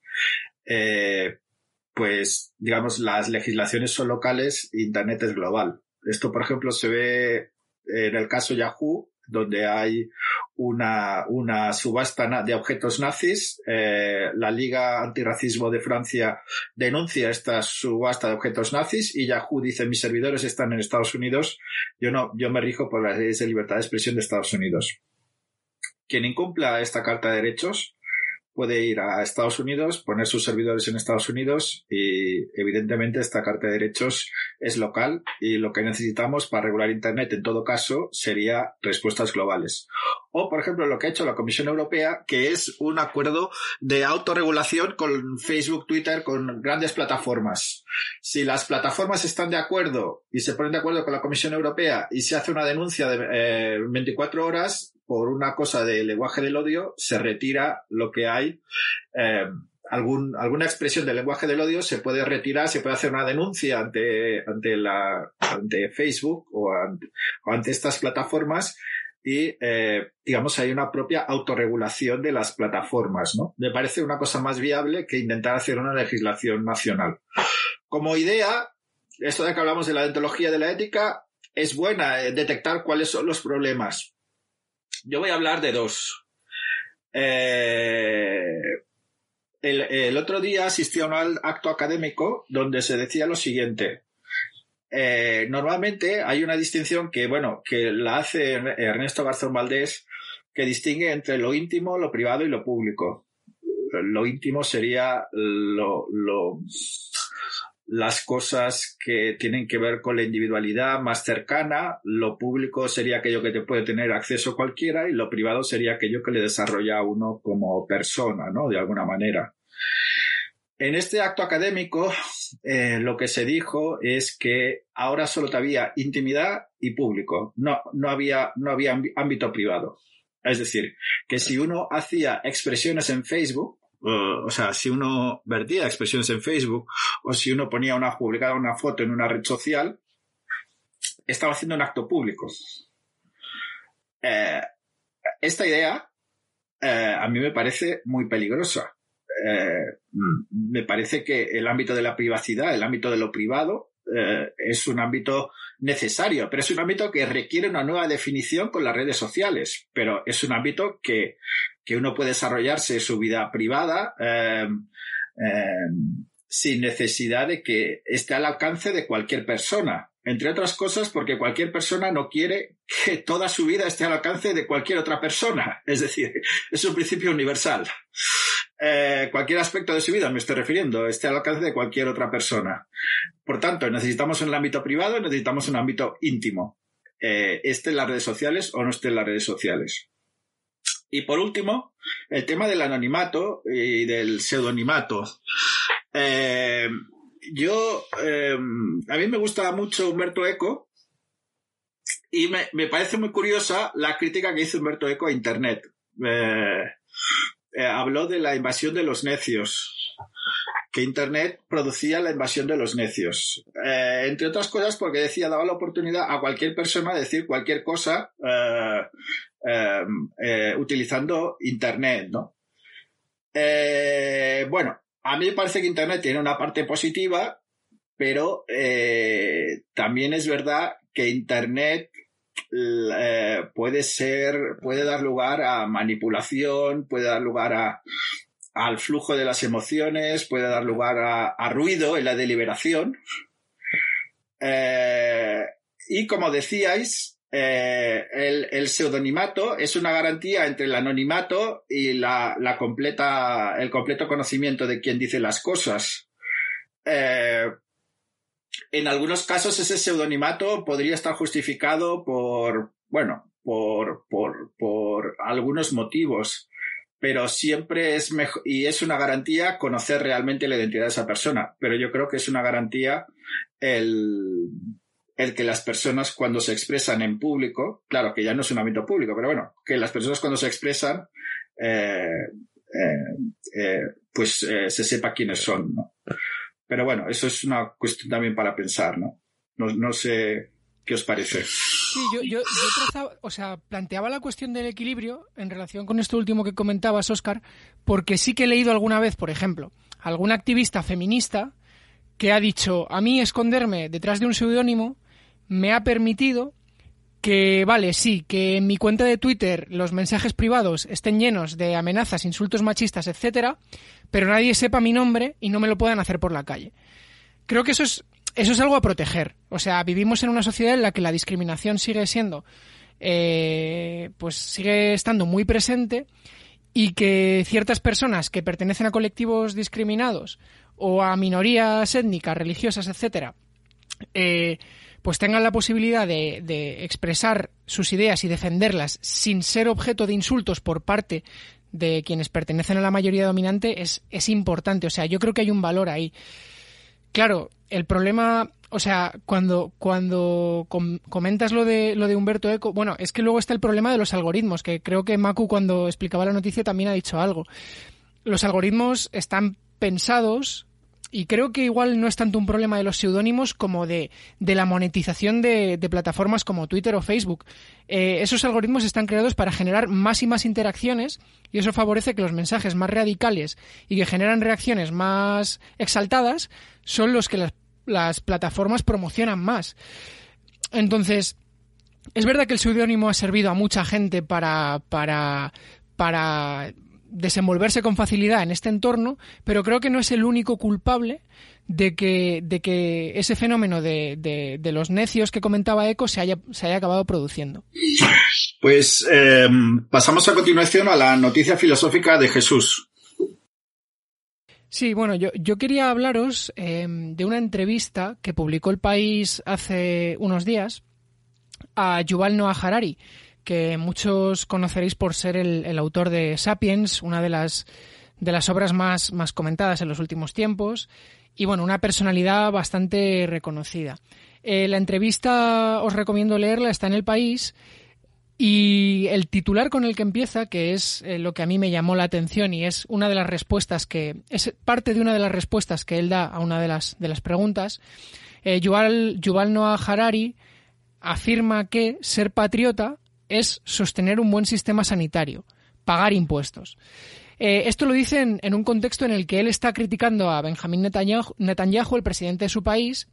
eh, pues digamos las legislaciones son locales, Internet es global. Esto, por ejemplo, se ve en el caso Yahoo, donde hay una, subasta de objetos nazis. Eh, la Liga Antirracismo de Francia denuncia esta subasta de objetos nazis y Yahoo dice mis servidores están en Estados Unidos. Yo no, yo me rijo por las leyes de libertad de expresión de Estados Unidos. Quien incumpla esta Carta de Derechos puede ir a Estados Unidos, poner sus servidores en Estados Unidos y evidentemente esta carta de derechos es local y lo que necesitamos para regular Internet en todo caso sería respuestas globales. O, por ejemplo, lo que ha hecho la Comisión Europea, que es un acuerdo de autorregulación con Facebook, Twitter, con grandes plataformas. Si las plataformas están de acuerdo y se ponen de acuerdo con la Comisión Europea y se hace una denuncia de 24 eh, horas, por una cosa de lenguaje del odio, se retira lo que hay. Eh, alguna expresión del lenguaje del odio se puede retirar, se puede hacer una denuncia ante, ante, la, ante Facebook o ante, estas plataformas y, eh, digamos, hay una propia autorregulación de las plataformas, ¿no? Me parece una cosa más viable que intentar hacer una legislación nacional. Como idea, esto de que hablamos de la deontología de la ética, es buena eh, detectar cuáles son los problemas, yo voy a hablar de dos. Eh, el, otro día asistí a un acto académico donde se decía lo siguiente. Eh, normalmente hay una distinción que, bueno, que la hace Ernesto Garzón Valdés, que distingue entre lo íntimo, lo privado y lo público. Lo íntimo sería lo, lo las cosas que tienen que ver con la individualidad más cercana, lo público sería aquello que te puede tener acceso cualquiera y lo privado sería aquello que le desarrolla a uno como persona, ¿no? De alguna manera. En este acto académico, eh, lo que se dijo es que ahora solo había intimidad y público, no, no, había, no había ámbito privado. Es decir, que si uno hacía expresiones en Facebook, o sea, si uno vertía expresiones en Facebook o si uno ponía una, publicaba una foto en una red social, estaba haciendo un acto público. Eh, esta idea eh, a mí me parece muy peligrosa. Eh, me parece que el ámbito de la privacidad, el ámbito de lo privado, es un ámbito necesario, pero es un ámbito que requiere una nueva definición con las redes sociales, pero es un ámbito que que uno puede desarrollarse su vida privada em, em, sin necesidad de que esté al alcance de cualquier persona. Entre otras cosas, porque cualquier persona no quiere que toda su vida esté al alcance de cualquier otra persona. Es decir, es un principio universal. Eh, cualquier aspecto de su vida, me estoy refiriendo, esté al alcance de cualquier otra persona. Por tanto, necesitamos un ámbito privado necesitamos un ámbito íntimo. Eh, esté en las redes sociales o no esté en las redes sociales. Y por último, el tema del anonimato y del pseudonimato. Eh, yo, eh, a mí me gusta mucho Humberto Eco y me, parece muy curiosa la crítica que hizo Humberto Eco a Internet. Eh, habló de la invasión de los necios que Internet producía la invasión de los necios. entre otras cosas porque decía, daba la oportunidad a cualquier persona de decir cualquier cosa Em, eh, utilizando Internet, ¿no? Eh, bueno, a mí me parece que Internet tiene una parte positiva, pero eh, también es verdad que Internet puede ser, puede dar lugar a manipulación, puede dar lugar a, al flujo de las emociones, puede dar lugar a, ruido en la deliberación. y como decíais, eh, el, pseudonimato es una garantía entre el anonimato y la, completa, el completo conocimiento de quien dice las cosas. Eh, en algunos casos ese pseudonimato podría estar justificado por, bueno, por, por, por algunos motivos, pero siempre es mejor, y es una garantía conocer realmente la identidad de esa persona, pero yo creo que es una garantía el, el que las personas cuando se expresan en público, claro que ya no es un ámbito público, pero bueno, que las personas cuando se expresan, eh, eh, eh, pues se sepa quiénes son, ¿no? Pero bueno, eso es una cuestión también para pensar, ¿no? No, sé qué os parece. Sí, yo, yo, o sea, planteaba la cuestión del equilibrio en relación con esto último que comentabas, Oscar, porque sí que he leído alguna vez, por ejemplo, algún activista feminista que ha dicho, a mí esconderme detrás de un seudónimo me ha permitido que, vale, sí, que en mi cuenta de Twitter los mensajes privados estén llenos de amenazas, insultos machistas, etcétera, pero nadie sepa mi nombre y no me lo puedan hacer por la calle. Creo que eso es, eso es algo a proteger. O sea, vivimos en una sociedad en la que la discriminación sigue siendo, eh, pues sigue estando muy presente y que ciertas personas que pertenecen a colectivos discriminados o a minorías étnicas, religiosas, etcétera, eh, pues tengan la posibilidad de, expresar sus ideas y defenderlas sin ser objeto de insultos por parte de quienes pertenecen a la mayoría dominante es, es importante. O sea, yo creo que hay un valor ahí. Claro, el problema, o sea, cuando, cuando comentas lo de, lo de Humberto Eco, bueno, es que luego está el problema de los algoritmos, que creo que Maku cuando explicaba la noticia también ha dicho algo. Los algoritmos están pensados y creo que igual no es tanto un problema de los seudónimos como de, de la monetización de, plataformas como Twitter o Facebook. Eh, esos algoritmos están creados para generar más y más interacciones y eso favorece que los mensajes más radicales y que generan reacciones más exaltadas son los que las, las plataformas promocionan más. Entonces, es verdad que el seudónimo ha servido a mucha gente para, para, para desenvolverse con facilidad en este entorno, pero creo que no es el único culpable de que, de que ese fenómeno de, de, los necios que comentaba Eco se haya, se haya acabado produciendo. Pues em, pasamos a continuación a la noticia filosófica de Jesús. Sí, bueno, yo, yo quería hablaros em, de una entrevista que publicó El País hace unos días a Yuval Noah Harari, que muchos conoceréis por ser el, autor de Sapiens, una de las, de las obras más, más comentadas en los últimos tiempos, y bueno, una personalidad bastante reconocida. Eh, la entrevista os recomiendo leerla, está en el país. Y el titular con el que empieza, que es eh, lo que a mí me llamó la atención y es una de las respuestas que es parte de una de las respuestas que él da a una de las de las preguntas, eh, Yuval, Yuval Noah Harari afirma que ser patriota es sostener un buen sistema sanitario, pagar impuestos. Eh, esto lo dice en, un contexto en el que él está criticando a Benjamín Netanyahu, el presidente de su país,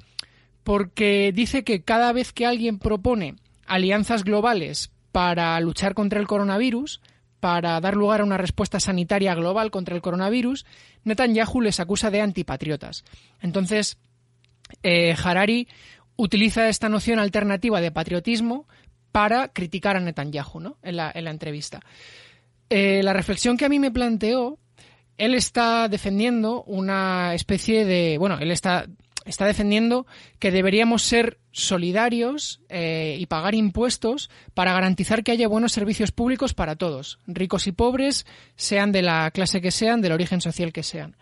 porque dice que cada vez que alguien propone alianzas globales para luchar contra el coronavirus, para dar lugar a una respuesta sanitaria global contra el coronavirus, Netanyahu les acusa de antipatriotas. Entonces, eh, Harari utiliza esta noción alternativa de patriotismo para criticar a Netanyahu ¿no? en, la, entrevista. Eh, la reflexión que a mí me planteó, él está defendiendo una especie de. Bueno, él está, está defendiendo que deberíamos ser solidarios eh, y pagar impuestos para garantizar que haya buenos servicios públicos para todos, ricos y pobres, sean de la clase que sean, del origen social que sean.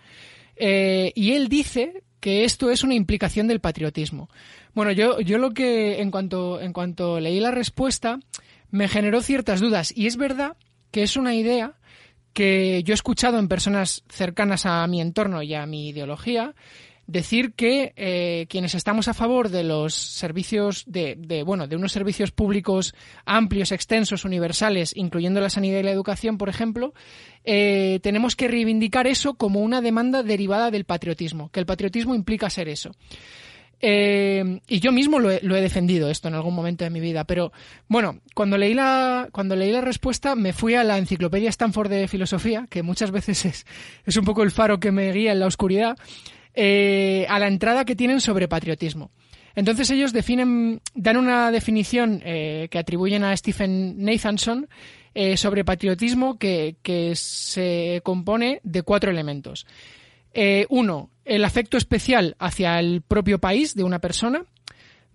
Eh, y él dice que esto es una implicación del patriotismo. Bueno, yo, yo lo que, en cuanto, en cuanto leí la respuesta, me generó ciertas dudas. Y es verdad que es una idea que yo he escuchado en personas cercanas a mi entorno y a mi ideología decir que eh, quienes estamos a favor de los servicios de, bueno de unos servicios públicos amplios extensos universales incluyendo la sanidad y la educación por ejemplo eh, tenemos que reivindicar eso como una demanda derivada del patriotismo que el patriotismo implica ser eso. Eh, y yo mismo lo he, defendido esto en algún momento de mi vida, pero bueno, cuando leí la, cuando leí la respuesta me fui a la enciclopedia Stanford de filosofía, que muchas veces es, es un poco el faro que me guía en la oscuridad, eh, a la entrada que tienen sobre patriotismo. Entonces ellos definen, dan una definición eh, que atribuyen a Stephen Nathanson eh, sobre patriotismo que, se compone de cuatro elementos. Uno, el afecto especial hacia el propio país de una persona.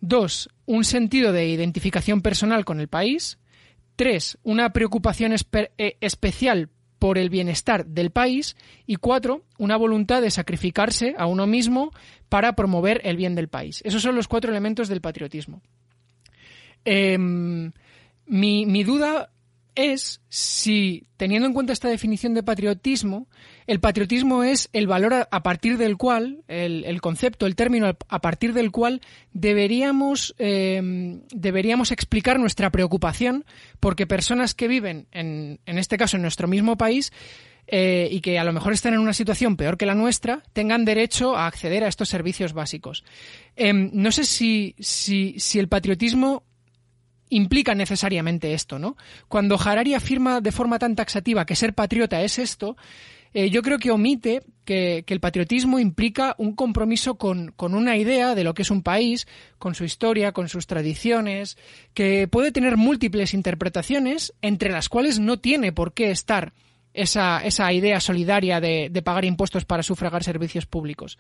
Dos, un sentido de identificación personal con el país. Tres, una preocupación especial por el bienestar del país y cuatro, una voluntad de sacrificarse a uno mismo para promover el bien del país. Esos son los cuatro elementos del patriotismo. Em, mi, mi, duda es si, teniendo en cuenta esta definición de patriotismo, el patriotismo es el valor a, partir del cual, el, concepto, el término a partir del cual deberíamos, em, deberíamos explicar nuestra preocupación porque personas que viven, en, en este caso en nuestro mismo país, eh, y que a lo mejor están en una situación peor que la nuestra, tengan derecho a acceder a estos servicios básicos. Em, no sé si, si, si el patriotismo implica necesariamente esto, ¿no? Cuando Harari afirma de forma tan taxativa que ser patriota es esto, eh, yo creo que omite que, el patriotismo implica un compromiso con, una idea de lo que es un país, con su historia, con sus tradiciones, que puede tener múltiples interpretaciones, entre las cuales no tiene por qué estar esa, esa idea solidaria de, de pagar impuestos para sufragar servicios públicos.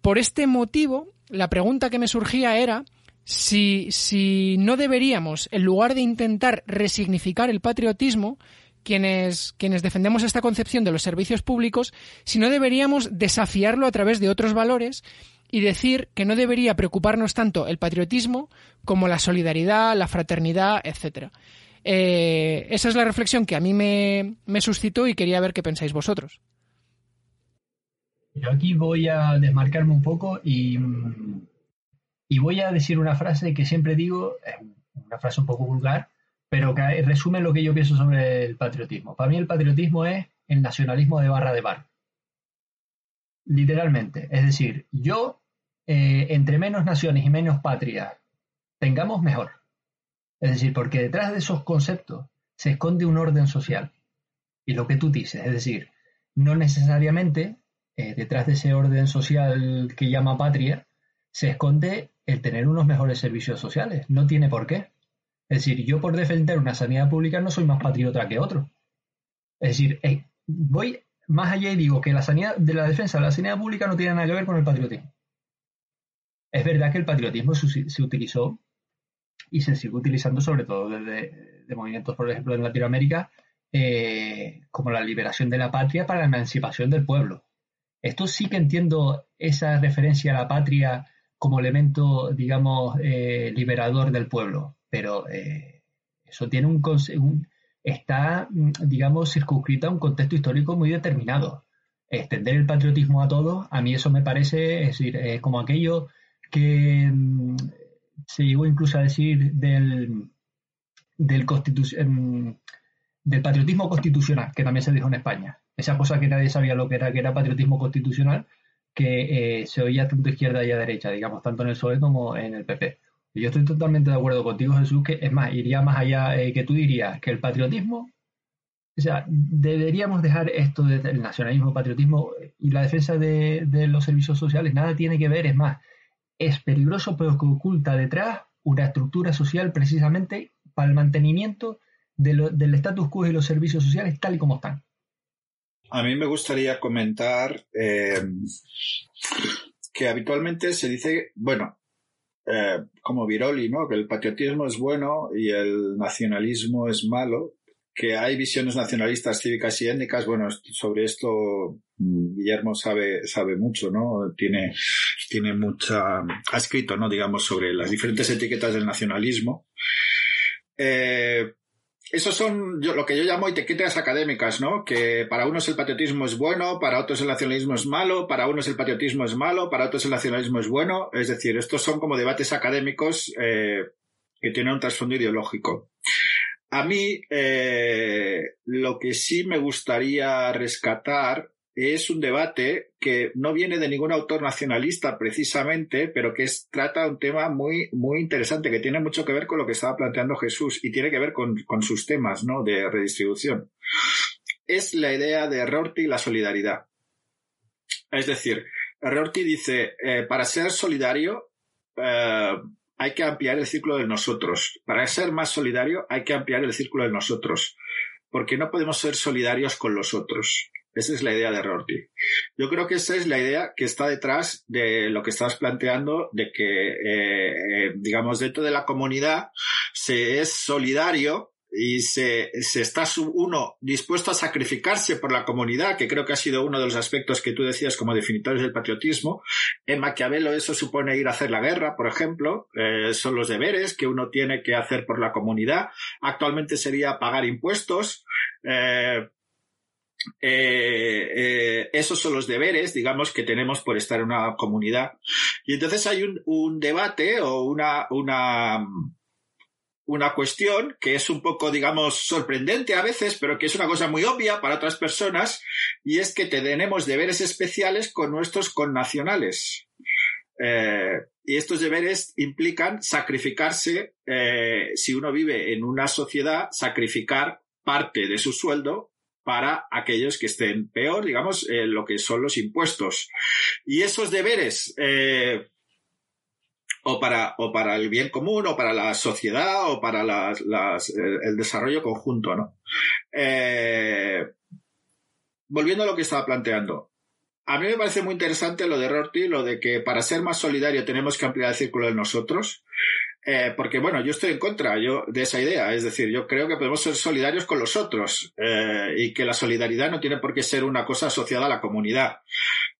Por este motivo, la pregunta que me surgía era si, si no deberíamos, en lugar de intentar resignificar el patriotismo, quienes, quienes defendemos esta concepción de los servicios públicos, si no deberíamos desafiarlo a través de otros valores y decir que no debería preocuparnos tanto el patriotismo como la solidaridad, la fraternidad, etcétera. Eh, esa es la reflexión que a mí me, me suscitó y quería ver qué pensáis vosotros. Yo aquí voy a desmarcarme un poco y y voy a decir una frase que siempre digo, una frase un poco vulgar, pero que resume lo que yo pienso sobre el patriotismo. Para mí el patriotismo es el nacionalismo de barra de bar. Literalmente. Es decir, yo, eh, entre menos naciones y menos patria tengamos, mejor. Es decir, porque detrás de esos conceptos se esconde un orden social. Y lo que tú dices, es decir, no necesariamente eh, detrás de ese orden social que llama patria se esconde el tener unos mejores servicios sociales. No tiene por qué. Es decir, yo por defender una sanidad pública no soy más patriota que otro. Es decir, eh, voy más allá y digo que la sanidad de la defensa de la sanidad pública no tiene nada que ver con el patriotismo. Es verdad que el patriotismo se, utilizó y se sigue utilizando sobre todo desde de movimientos, por ejemplo, en Latinoamérica, eh, como la liberación de la patria para la emancipación del pueblo. Esto sí que entiendo esa referencia a la patria como elemento, digamos, eh, liberador del pueblo. Pero eh, eso tiene un, está, digamos, circunscrito a un contexto histórico muy determinado. Extender el patriotismo a todos, a mí eso me parece, es decir, como aquello que mm, se llegó incluso a decir del, del, em, del patriotismo constitucional, que también se dijo en España. Esa cosa que nadie sabía lo que era, que era patriotismo constitucional, que eh, se oía tanto izquierda y a derecha, digamos, tanto en el PSOE como en el PP. Yo estoy totalmente de acuerdo contigo, Jesús, que es más, iría más allá eh, que tú dirías que el patriotismo, o sea, deberíamos dejar esto del nacionalismo, patriotismo y la defensa de, los servicios sociales, nada tiene que ver, es más, es peligroso pero que oculta detrás una estructura social precisamente para el mantenimiento del status quo y los servicios sociales tal y como están. A mí me gustaría comentar eh, que habitualmente se dice, bueno, eh, como Viroli, ¿no? Que el patriotismo es bueno y el nacionalismo es malo, que hay visiones nacionalistas, cívicas y étnicas. Bueno, sobre esto mm, Guillermo sabe, sabe mucho, ¿no? Tiene, tiene mucha, ha escrito, ¿no? Digamos, sobre las diferentes etiquetas del nacionalismo. Eh, esos son lo que yo llamo etiquetas académicas, ¿no? Que para unos el patriotismo es bueno, para otros el nacionalismo es malo, para unos el patriotismo es malo, para otros el nacionalismo es bueno. Es decir, estos son como debates académicos eh, que tienen un trasfondo ideológico. A mí, eh, lo que sí me gustaría rescatar es un debate que no viene de ningún autor nacionalista precisamente, pero que trata un tema muy, muy interesante, que tiene mucho que ver con lo que estaba planteando Jesús y tiene que ver con, sus temas ¿no? de redistribución. Es la idea de Rorty y la solidaridad. Es decir, Rorty dice, eh, para ser solidario eh, hay que ampliar el círculo de nosotros. Para ser más solidario hay que ampliar el círculo de nosotros, porque no podemos ser solidarios con los otros. Esa es la idea de Rorty. Yo creo que esa es la idea que está detrás de lo que estás planteando, de que, eh, eh, digamos, dentro de la comunidad se es solidario y se, se está uno dispuesto a sacrificarse por la comunidad, que creo que ha sido uno de los aspectos que tú decías como definitores del patriotismo. En Maquiavelo eso supone ir a hacer la guerra, por ejemplo, eh, son los deberes que uno tiene que hacer por la comunidad. Actualmente sería pagar impuestos. Eh, eh, esos son los deberes, digamos, que tenemos por estar en una comunidad. Y entonces hay un, debate o una, una, una cuestión que es un poco, digamos, sorprendente a veces, pero que es una cosa muy obvia para otras personas, y es que tenemos deberes especiales con nuestros connacionales. Eh, y estos deberes implican sacrificarse, eh, si uno vive en una sociedad, sacrificar parte de su sueldo para aquellos que estén peor, digamos, eh, lo que son los impuestos. Y esos deberes o para, o para el bien común, o para la sociedad, o para las, las, el, desarrollo conjunto, ¿no? Eh, volviendo a lo que estaba planteando. A mí me parece muy interesante lo de Rorty, lo de que para ser más solidario tenemos que ampliar el círculo de nosotros. Eh, porque bueno, yo estoy en contra yo, de esa idea. Es decir, yo creo que podemos ser solidarios con los otros eh, y que la solidaridad no tiene por qué ser una cosa asociada a la comunidad.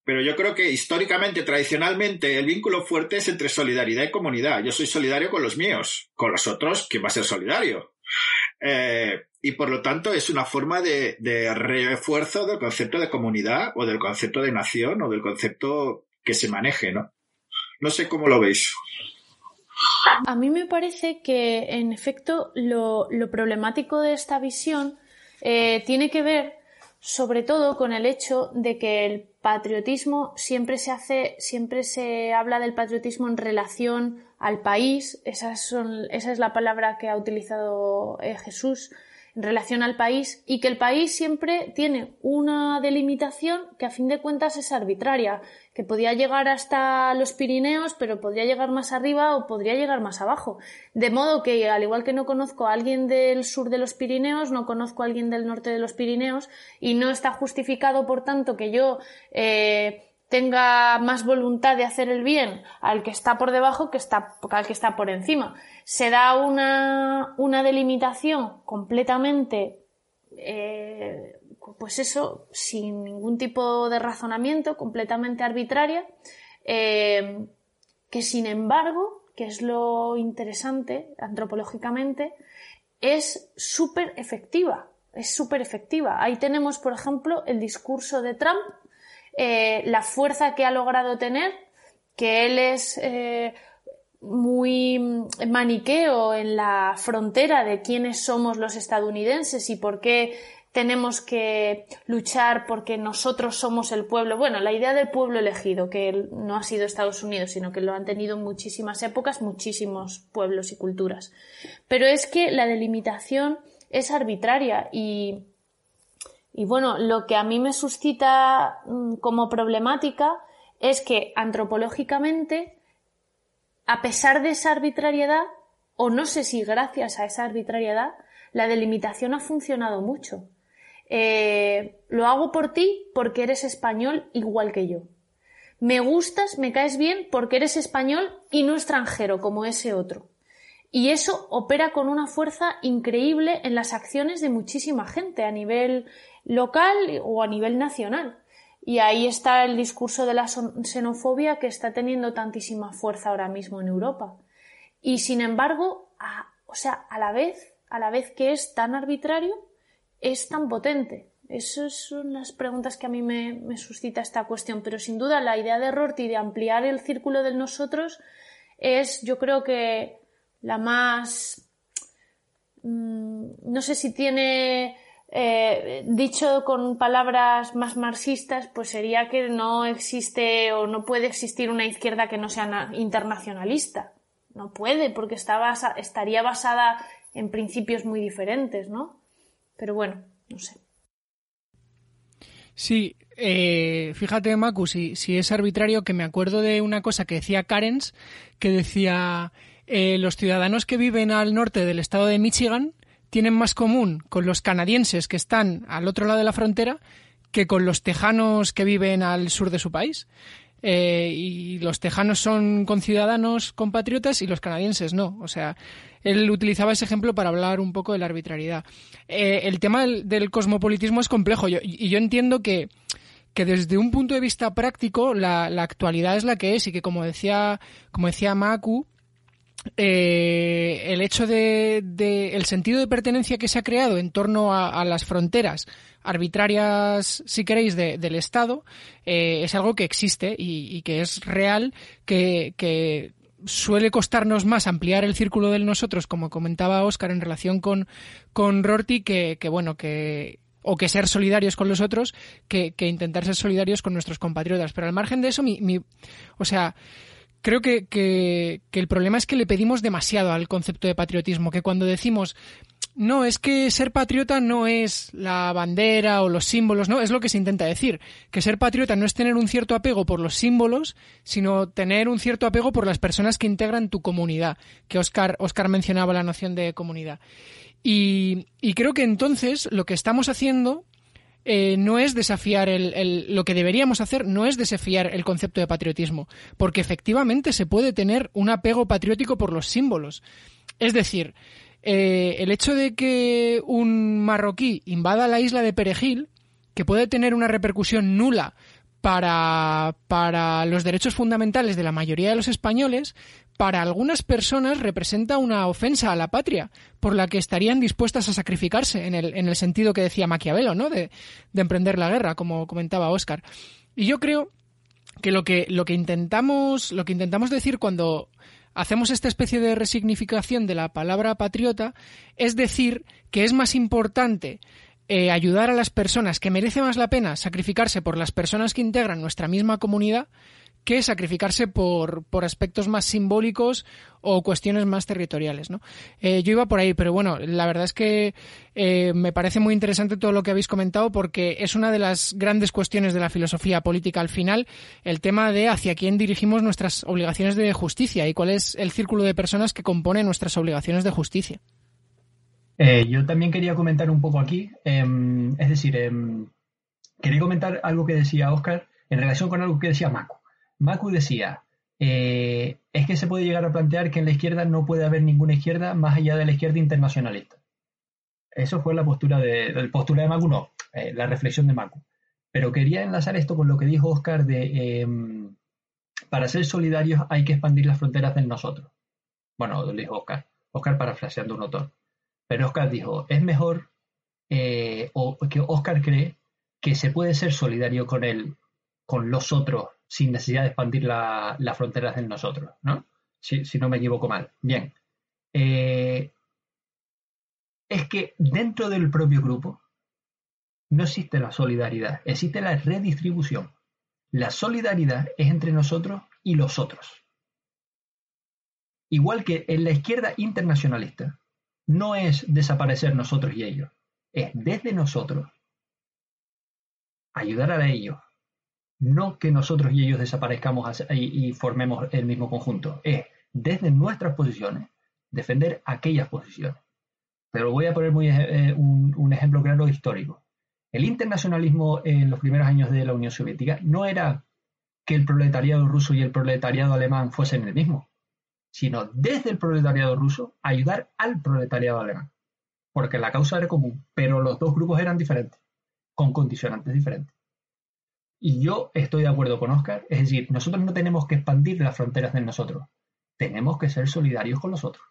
Pero yo creo que históricamente, tradicionalmente, el vínculo fuerte es entre solidaridad y comunidad. Yo soy solidario con los míos, con los otros, ¿quién va a ser solidario? Eh, y por lo tanto es una forma de, de refuerzo del concepto de comunidad o del concepto de nación o del concepto que se maneje, ¿no? No sé cómo lo veis. A mí me parece que, en efecto, lo, problemático de esta visión eh, tiene que ver sobre todo con el hecho de que el patriotismo siempre se hace, siempre se habla del patriotismo en relación al país, esa, esa es la palabra que ha utilizado eh, Jesús, en relación al país y que el país siempre tiene una delimitación que a fin de cuentas es arbitraria, que podía llegar hasta los Pirineos, pero podría llegar más arriba o podría llegar más abajo. De modo que, al igual que no conozco a alguien del sur de los Pirineos, no conozco a alguien del norte de los Pirineos y no está justificado, por tanto, que yo eh, tenga más voluntad de hacer el bien al que está por debajo que está, al que está por encima. Se da una, una delimitación completamente, eh, pues eso, sin ningún tipo de razonamiento, completamente arbitraria, eh, que sin embargo, que es lo interesante antropológicamente, es súper efectiva. Es súper efectiva. Ahí tenemos, por ejemplo, el discurso de Trump eh, la fuerza que ha logrado tener, que él es eh, muy maniqueo en la frontera de quiénes somos los estadounidenses y por qué tenemos que luchar porque nosotros somos el pueblo. Bueno, la idea del pueblo elegido, que no ha sido Estados Unidos, sino que lo han tenido en muchísimas épocas, muchísimos pueblos y culturas. Pero es que la delimitación es arbitraria y y bueno, lo que a mí me suscita mm, como problemática es que antropológicamente, a pesar de esa arbitrariedad, o no sé si gracias a esa arbitrariedad, la delimitación ha funcionado mucho. Eh, lo hago por ti porque eres español igual que yo. Me gustas, me caes bien porque eres español y no extranjero como ese otro. Y eso opera con una fuerza increíble en las acciones de muchísima gente a nivel local o a nivel nacional. Y ahí está el discurso de la xenofobia que está teniendo tantísima fuerza ahora mismo en Europa. Y sin embargo, o sea, a la vez, a la vez que es tan arbitrario, es tan potente. Esas son las preguntas que a mí me, suscita esta cuestión. Pero sin duda la idea de Rorty de ampliar el círculo de nosotros es, yo creo que la más, mm, no sé si tiene eh, dicho con palabras más marxistas, pues sería que no existe o no puede existir una izquierda que no sea internacionalista. No puede, porque está estaría basada en principios muy diferentes, ¿no? Pero bueno, no sé. Sí, eh, fíjate, Macu, si, si, es arbitrario, que me acuerdo de una cosa que decía Karens, que decía, eh, los ciudadanos que viven al norte del estado de Michigan tienen más común con los canadienses que están al otro lado de la frontera que con los tejanos que viven al sur de su país. Eh, y los tejanos son conciudadanos compatriotas y los canadienses no. O sea, él utilizaba ese ejemplo para hablar un poco de la arbitrariedad. Eh, el tema del, cosmopolitismo es complejo y yo entiendo que, que desde un punto de vista práctico la, actualidad es la que es y que como decía, como decía Maku, eh, el hecho de, el sentido de pertenencia que se ha creado en torno a, las fronteras arbitrarias, si queréis, del Estado, eh, es algo que existe y, que es real, que, suele costarnos más ampliar el círculo de nosotros, como comentaba Oscar en relación con, con Rorty, que, bueno, que o que ser solidarios con los otros que, intentar ser solidarios con nuestros compatriotas. Pero al margen de eso, mi, mi o sea, creo que, que, el problema es que le pedimos demasiado al concepto de patriotismo, que cuando decimos no, es que ser patriota no es la bandera o los símbolos, no, es lo que se intenta decir. Que ser patriota no es tener un cierto apego por los símbolos, sino tener un cierto apego por las personas que integran tu comunidad, que Oscar, Oscar mencionaba la noción de comunidad. Y, creo que entonces lo que estamos haciendo eh, no es desafiar el, lo que deberíamos hacer no es desafiar el concepto de patriotismo, porque efectivamente se puede tener un apego patriótico por los símbolos. Es decir, eh, el hecho de que un marroquí invada la isla de Perejil, que puede tener una repercusión nula para, para los derechos fundamentales de la mayoría de los españoles, para algunas personas representa una ofensa a la patria, por la que estarían dispuestas a sacrificarse, en el, en el sentido que decía Maquiavelo, ¿no? De, de emprender la guerra, como comentaba Oscar. Y yo creo que lo que, lo que intentamos, lo que intentamos decir cuando hacemos esta especie de resignificación de la palabra patriota es decir que es más importante eh, ayudar a las personas, que merece más la pena sacrificarse por las personas que integran nuestra misma comunidad que sacrificarse por, por aspectos más simbólicos o cuestiones más territoriales. ¿no? Eh, yo iba por ahí, pero bueno, la verdad es que eh, me parece muy interesante todo lo que habéis comentado porque es una de las grandes cuestiones de la filosofía política al final, el tema de hacia quién dirigimos nuestras obligaciones de justicia y cuál es el círculo de personas que compone nuestras obligaciones de justicia. Eh, yo también quería comentar un poco aquí, em, es decir, em, quería comentar algo que decía Oscar en relación con algo que decía Marco. Macu decía, eh, es que se puede llegar a plantear que en la izquierda no puede haber ninguna izquierda más allá de la izquierda internacionalista. Eso fue la postura de, la postura de Macu, no, eh, la reflexión de Macu. Pero quería enlazar esto con lo que dijo Oscar de, em, para ser solidarios hay que expandir las fronteras de nosotros. Bueno, lo dijo Oscar, Oscar parafraseando un autor. Pero Oscar dijo, es mejor, eh, o que Oscar cree que se puede ser solidario con él, con los otros, sin necesidad de expandir las fronteras de nosotros, ¿no? Si, no me equivoco mal. Bien. Eh, es que dentro del propio grupo no existe la solidaridad, existe la redistribución. La solidaridad es entre nosotros y los otros. Igual que en la izquierda internacionalista, no es desaparecer nosotros y ellos, es desde nosotros ayudar a ellos no que nosotros y ellos desaparezcamos y, formemos el mismo conjunto, es desde nuestras posiciones defender aquellas posiciones. Pero voy a poner muy, eh, un, ejemplo claro histórico. El internacionalismo en los primeros años de la Unión Soviética no era que el proletariado ruso y el proletariado alemán fuesen el mismo, sino desde el proletariado ruso ayudar al proletariado alemán, porque la causa era común, pero los dos grupos eran diferentes, con condicionantes diferentes. Y yo estoy de acuerdo con Oscar, es decir, nosotros no tenemos que expandir las fronteras de nosotros, tenemos que ser solidarios con los otros.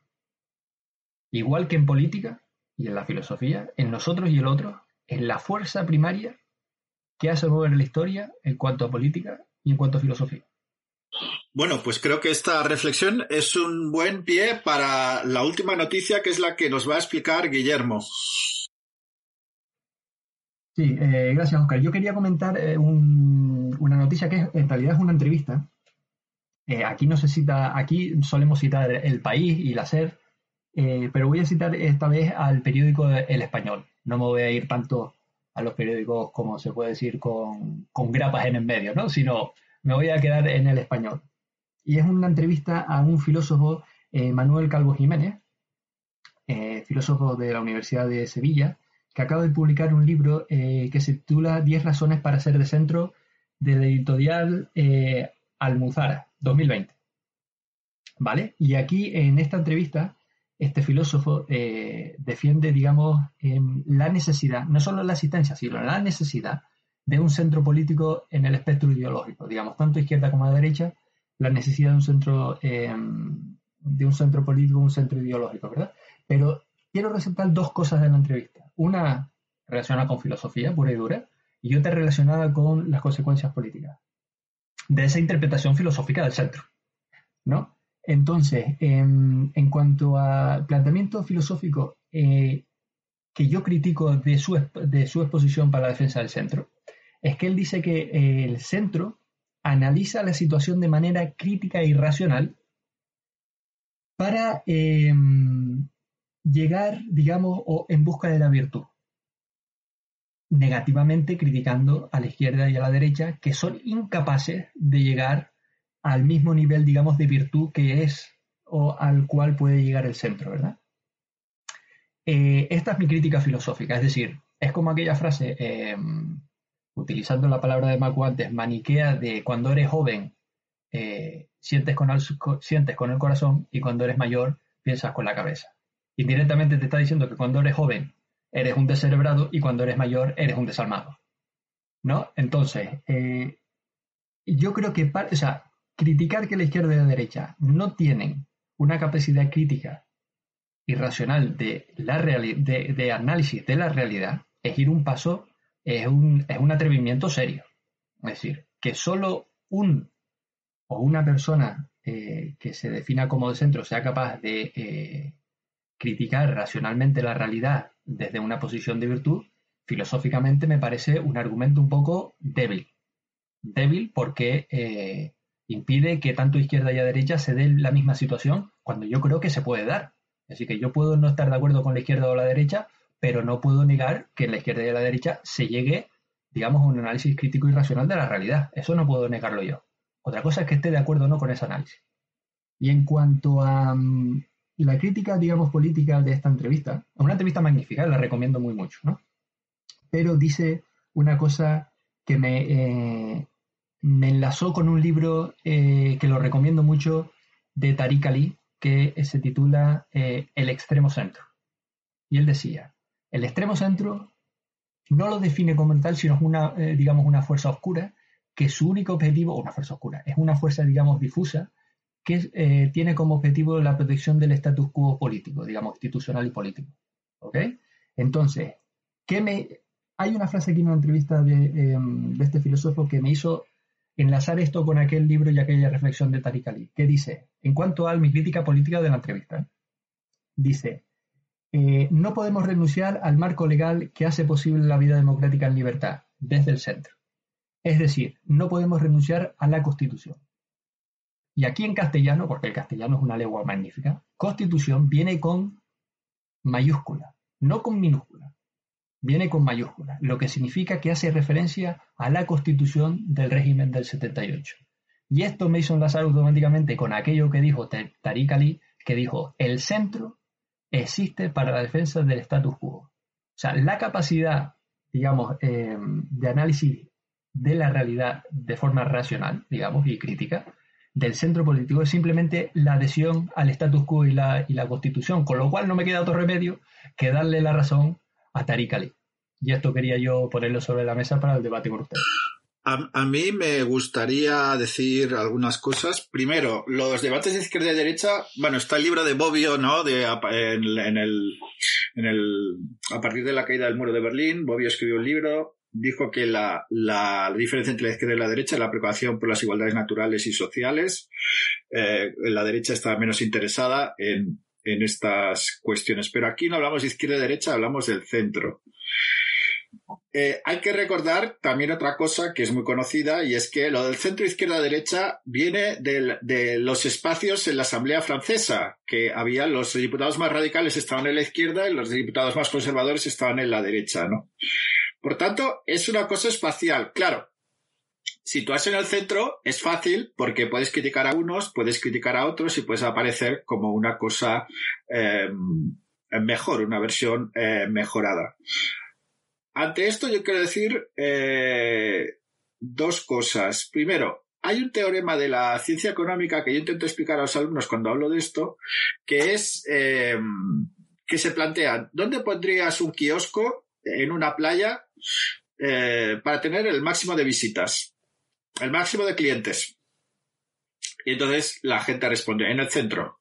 Igual que en política y en la filosofía, en nosotros y el otro, es la fuerza primaria que hace mover la historia en cuanto a política y en cuanto a filosofía. Bueno, pues creo que esta reflexión es un buen pie para la última noticia, que es la que nos va a explicar Guillermo. Sí, eh, gracias, Oscar. Yo quería comentar eh, una noticia que en realidad es una entrevista. Eh, aquí no se cita, aquí solemos citar El País y La SER, pero voy a citar esta vez al periódico El Español. No me voy a ir tanto a los periódicos, como se puede decir, con, con grapas en el medio, ¿no? Sino me voy a quedar en el español. Y es una entrevista a un filósofo, Manuel Calvo Jiménez, filósofo de la Universidad de Sevilla, que acaba de publicar un libro eh, que se titula 10 razones para ser de centro de la editorial Almuzara, 2020. ¿Vale? Y aquí en esta entrevista, este filósofo defiende, digamos, em, la necesidad, no solo la asistencia, sino la necesidad de un centro político en el espectro ideológico, digamos, tanto izquierda como derecha, la necesidad de un centro, eh, de un centro político, un centro ideológico, ¿verdad? Pero quiero resaltar dos cosas de la entrevista. Una relacionada con filosofía pura y dura y otra relacionada con las consecuencias políticas de esa interpretación filosófica del centro, ¿no? Entonces, en, cuanto a planteamiento filosófico eh, que yo critico de su, de su exposición para la defensa del centro, es que él dice que eh, el centro analiza la situación de manera crítica y racional para em, llegar, digamos, o en busca de la virtud. Negativamente criticando a la izquierda y a la derecha, que son incapaces de llegar al mismo nivel, digamos, de virtud que es o al cual puede llegar el centro, ¿verdad? Eh, esta es mi crítica filosófica, es decir, es como aquella frase, em, utilizando la palabra de Macu antes, maniquea de cuando eres joven eh, sientes, con sientes con el corazón y cuando eres mayor piensas con la cabeza. Indirectamente te está diciendo que cuando eres joven eres un descerebrado y cuando eres mayor eres un desalmado. ¿No? Entonces, eh, yo creo que, criticar que la izquierda y la derecha no tienen una capacidad crítica y racional de, análisis de la realidad es ir un paso es un, es un atrevimiento serio. Es decir, que solo un o una persona eh, que se defina como de centro sea capaz de eh, criticar racionalmente la realidad desde una posición de virtud, filosóficamente me parece un argumento un poco débil. Débil porque eh, impide que tanto izquierda y derecha se dé la misma situación cuando yo creo que se puede dar. Así que yo puedo no estar de acuerdo con la izquierda o la derecha, pero no puedo negar que en la izquierda y la derecha se llegue, digamos, a un análisis crítico y racional de la realidad. Eso no puedo negarlo yo. Otra cosa es que esté de acuerdo o no con ese análisis. Y en cuanto a mm, la crítica, digamos, política de esta entrevista, una entrevista magnífica, la recomiendo muy mucho, ¿no? Pero dice una cosa que me, eh, me enlazó con un libro eh, que lo recomiendo mucho de Tariq Ali, que se titula eh, El extremo centro. Y él decía, el extremo centro no lo define como tal, sino una, digamos, una fuerza oscura que su único objetivo, una fuerza oscura, es una fuerza, digamos, difusa que eh, tiene como objetivo la protección del status quo político, digamos, institucional y político. ¿Ok? Entonces, ¿qué me... hay una frase aquí en una entrevista de, em, de, este filósofo que me hizo enlazar esto con aquel libro y aquella reflexión de Tariq Ali, que dice, en cuanto a mi crítica política de la entrevista, dice, eh, no podemos renunciar al marco legal que hace posible la vida democrática en libertad, desde el centro. Es decir, no podemos renunciar a la Constitución. Y aquí en castellano, porque el castellano es una lengua magnífica, Constitución viene con mayúscula, no con minúscula. Viene con mayúscula, lo que significa que hace referencia a la Constitución del régimen del 78. Y esto me hizo enlazar automáticamente con aquello que dijo Tariq Ali, que dijo, el centro existe para la defensa del status quo. O sea, la capacidad, digamos, eh, de análisis de la realidad de forma racional, digamos, y crítica, del centro político es simplemente la adhesión al status quo y la, y la constitución, con lo cual no me queda otro remedio que darle la razón a Tariq Ali. Y esto quería yo ponerlo sobre la mesa para el debate con ustedes. A, mí me gustaría decir algunas cosas. Primero, los debates de izquierda y derecha, bueno, está el libro de Bobbio, ¿no? De, en, el, en el, a partir de la caída del muro de Berlín, Bobbio escribió un libro, dijo que la, la, diferencia entre la izquierda y la derecha es la preocupación por las igualdades naturales y sociales. Eh, la derecha está menos interesada en, en estas cuestiones. Pero aquí no hablamos de izquierda y derecha, hablamos del centro. Eh, hay que recordar también otra cosa que es muy conocida y es que lo del centro izquierda-derecha viene de, los espacios en la Asamblea Francesa, que había los diputados más radicales estaban en la izquierda y los diputados más conservadores estaban en la derecha, ¿no? Por tanto, es una cosa espacial. Claro, situarse en el centro es fácil porque puedes criticar a unos, puedes criticar a otros y puedes aparecer como una cosa em, mejor, una versión eh, mejorada. Ante esto yo quiero decir eh, dos cosas. Primero, hay un teorema de la ciencia económica que yo intento explicar a los alumnos cuando hablo de esto, que es que se plantea, ¿dónde pondrías un kiosco en una playa eh, para tener el máximo de visitas? el máximo de clientes. Y entonces la gente responde, en el centro.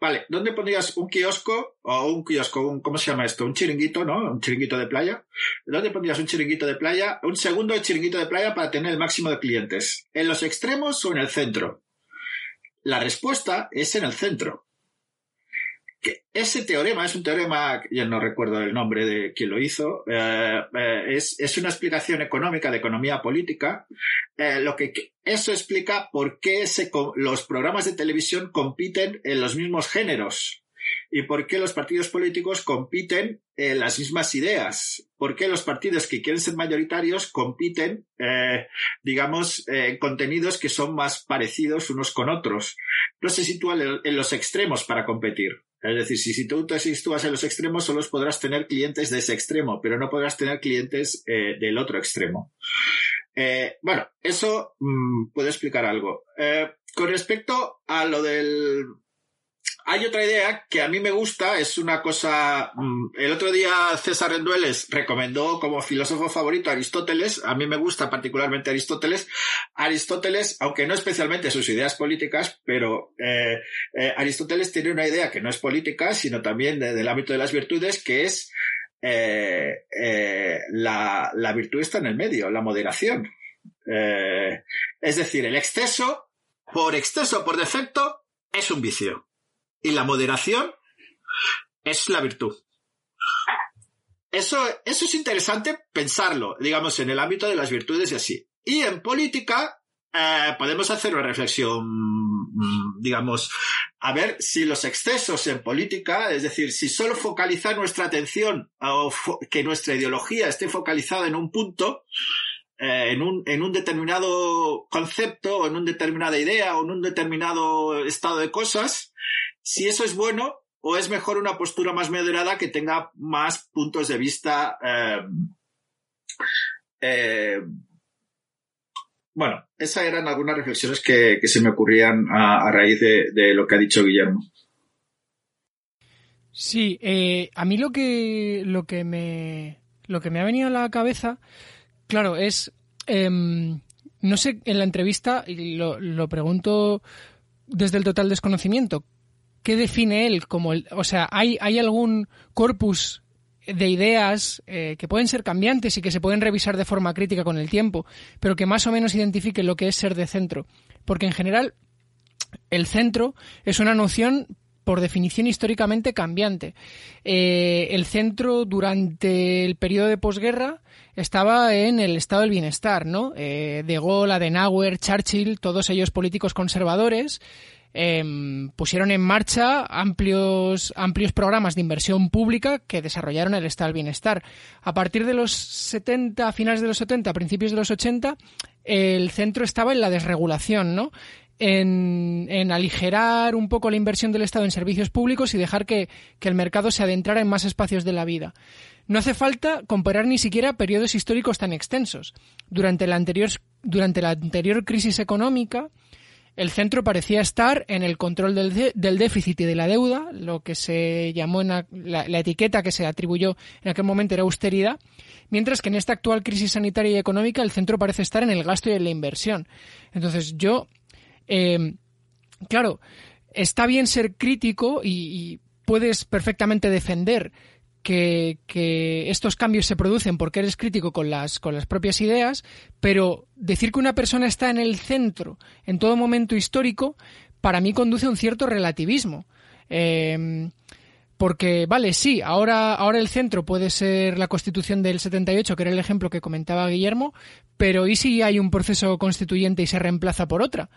Vale, ¿dónde pondrías un kiosco o un kiosco, ¿cómo se llama esto? Un chiringuito, ¿no? Un chiringuito de playa. ¿Dónde pondrías un chiringuito de playa? Un segundo chiringuito de playa para tener el máximo de clientes. ¿En los extremos o en el centro? La respuesta es en el centro ese teorema es un teorema, ya no recuerdo el nombre de quien lo hizo, eh, eh, es, una explicación económica de economía política, eh, lo que eso explica por qué los programas de televisión compiten en los mismos géneros y por qué los partidos políticos compiten en las mismas ideas, por qué los partidos que quieren ser mayoritarios compiten, digamos, en contenidos que son más parecidos unos con otros. No se sitúan en los extremos para competir. Es decir, si, tú te sitúas en los extremos, solo podrás tener clientes de ese extremo, pero no podrás tener clientes eh, del otro extremo. Eh, bueno, eso mm, puede explicar algo. Eh, con respecto a lo del hay otra idea que a mí me gusta, es una cosa. Mm, el otro día César Rendueles recomendó como filósofo favorito a Aristóteles. A mí me gusta particularmente Aristóteles. Aristóteles, aunque no especialmente sus ideas políticas, pero eh, eh, Aristóteles tiene una idea que no es política, sino también del ámbito de las virtudes, que es eh, la, la, virtud está en el medio, la moderación. es decir, el exceso, por exceso, por defecto, es un vicio. Y la moderación es la virtud. Eso, eso es interesante pensarlo, digamos, en el ámbito de las virtudes y así. Y en política, eh, podemos hacer una reflexión, mm, digamos, a ver si los excesos en política, es decir, si solo focalizar nuestra atención o que nuestra ideología esté focalizada en un punto, eh, en, un, en un determinado concepto, o en una determinada idea, o en un determinado estado de cosas, si eso es bueno o es mejor una postura más moderada que tenga más puntos de vista. Eh, eh, bueno, esas eran algunas reflexiones que, se me ocurrían a, raíz de, lo que ha dicho Guillermo. Sí, eh, a mí lo que, lo que me lo que me ha venido a la cabeza, claro, es em, no sé, en la entrevista, y lo, lo pregunto desde el total desconocimiento, ¿qué define él como el, o sea, hay, hay algún corpus de ideas eh, que pueden ser cambiantes y que se pueden revisar de forma crítica con el tiempo, pero que más o menos identifiquen lo que es ser de centro. Porque en general el centro es una noción por definición históricamente cambiante. Eh, el centro durante el periodo de posguerra estaba en el estado del bienestar, ¿no? Eh, de Gaulle, Adenauer, Churchill, todos ellos políticos conservadores, Em, pusieron en marcha amplios, amplios programas de inversión pública que desarrollaron el estado del bienestar. A partir de los 70, finales de los 70, principios de los 80, el centro estaba en la desregulación, ¿no? En, en, aligerar un poco la inversión del Estado en servicios públicos y dejar que, que, el mercado se adentrara en más espacios de la vida. No hace falta comparar ni siquiera periodos históricos tan extensos. Durante la anterior, durante la anterior crisis económica, el centro parecía estar en el control del, déficit y de la deuda, lo que se llamó en la, etiqueta que se atribuyó en aquel momento era austeridad, mientras que en esta actual crisis sanitaria y económica el centro parece estar en el gasto y en la inversión. Entonces yo, eh, claro, está bien ser crítico y puedes perfectamente defender que, estos cambios se producen porque eres crítico con las, con las propias ideas, pero decir que una persona está en el centro en todo momento histórico, para mí conduce a un cierto relativismo. Em, porque, vale, sí, ahora, ahora el centro puede ser la constitución del 78, que era el ejemplo que comentaba Guillermo, pero ¿y si hay un proceso constituyente y se reemplaza por otra?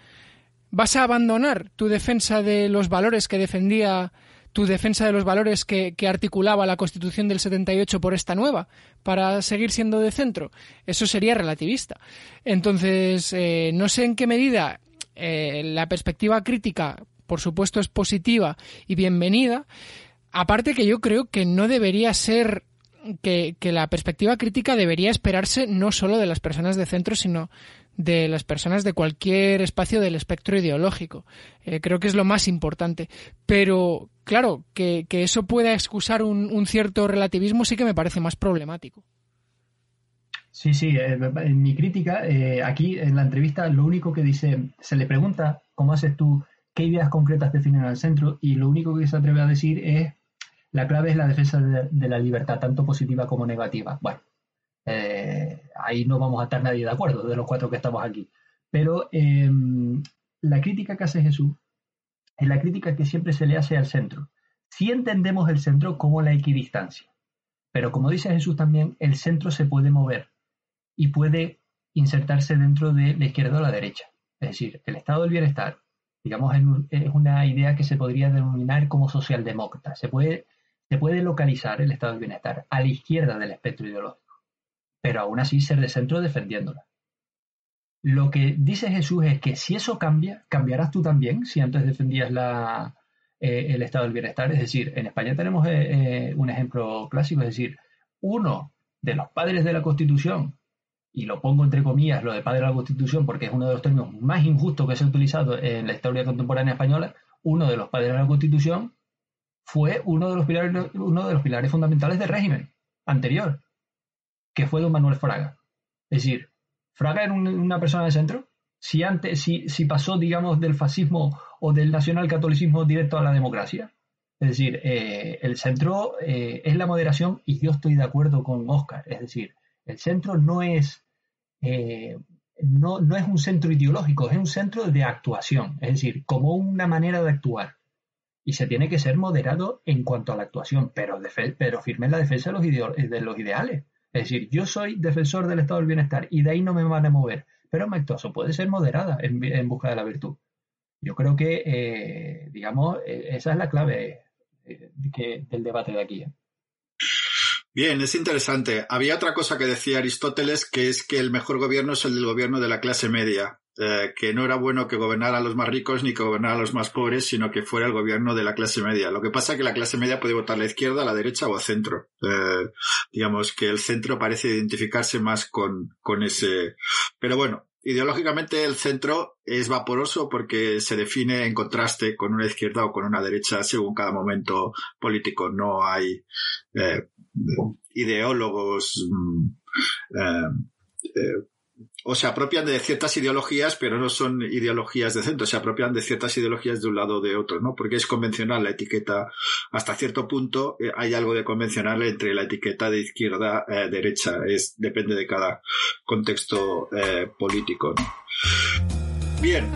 ¿Vas a abandonar tu defensa de los valores que defendía tu defensa de los valores que, articulaba la Constitución del 78 por esta nueva, para seguir siendo de centro. Eso sería relativista. Entonces, eh, no sé en qué medida eh, la perspectiva crítica, por supuesto, es positiva y bienvenida. Aparte que yo creo que no debería ser que, la perspectiva crítica debería esperarse no solo de las personas de centro, sino de las personas de cualquier espacio del espectro ideológico. Eh, creo que es lo más importante. Pero, claro, que, eso pueda excusar un, cierto relativismo sí que me parece más problemático. Sí, sí, eh, en mi crítica, eh, aquí en la entrevista, lo único que dice, se le pregunta cómo haces tú, qué ideas concretas definen al centro, y lo único que se atreve a decir es la clave es la defensa de, la libertad, tanto positiva como negativa. Bueno, eh, ahí no vamos a estar nadie de acuerdo, de los cuatro que estamos aquí. Pero em, la crítica que hace Jesús es la crítica que siempre se le hace al centro. Si entendemos el centro como la equidistancia, pero como dice Jesús también, el centro se puede mover y puede insertarse dentro de la izquierda o la derecha. Es decir, el estado del bienestar, digamos, es una idea que se podría denominar como socialdemócrata. Se puede localizar el estado del bienestar a la izquierda del espectro ideológico, pero aún así ser de centro defendiéndola. Lo que dice Jesús es que si eso cambia, cambiarás tú también, si antes defendías la, eh, el estado del bienestar. Es decir, en España tenemos eh, eh, un ejemplo clásico, es decir, uno de los padres de la Constitución, y lo pongo entre comillas, lo de padre de la Constitución, porque es uno de los términos más injustos que se ha utilizado en la historia contemporánea española, uno de los padres de la Constitución fue uno de los pilares, uno de los pilares fundamentales del régimen anterior, que fue don Manuel Fraga. Es decir, Fraga era una persona de centro. Si antes, si, si pasó, digamos, del fascismo o del nacionalcatolicismo directo a la democracia. Es decir, eh, el centro eh, es la moderación y yo estoy de acuerdo con Oscar. Es decir, el centro no es, eh, no, no es un centro ideológico, es un centro de actuación. Es decir, como una manera de actuar y se tiene que ser moderado en cuanto a la actuación, pero, pero firme en la defensa de los, de los ideales. Es decir, yo soy defensor del estado del bienestar y de ahí no me van a mover, pero actuación puede ser moderada en, busca de la virtud. Yo creo que, eh, digamos, eh, esa es la clave eh, del debate de aquí. Bien, es interesante. Había otra cosa que decía Aristóteles, que es que el mejor gobierno es el del gobierno de la clase media. Eh, que no era bueno que gobernara a los más ricos ni que gobernara a los más pobres, sino que fuera el gobierno de la clase media. Lo que pasa es que la clase media puede votar a la izquierda, a la derecha o al centro. Eh, digamos que el centro parece identificarse más con, con ese. Pero bueno, ideológicamente el centro es vaporoso porque se define en contraste con una izquierda o con una derecha según cada momento político. No hay eh, ideólogos mm, o se apropian de ciertas ideologías, pero no son ideologías de centro, se apropian de ciertas ideologías de un lado o de otro, ¿no? Porque es convencional la etiqueta, hasta cierto punto eh, hay algo de convencional entre la etiqueta de izquierda eh, derecha, es depende de cada contexto eh, político, Bien,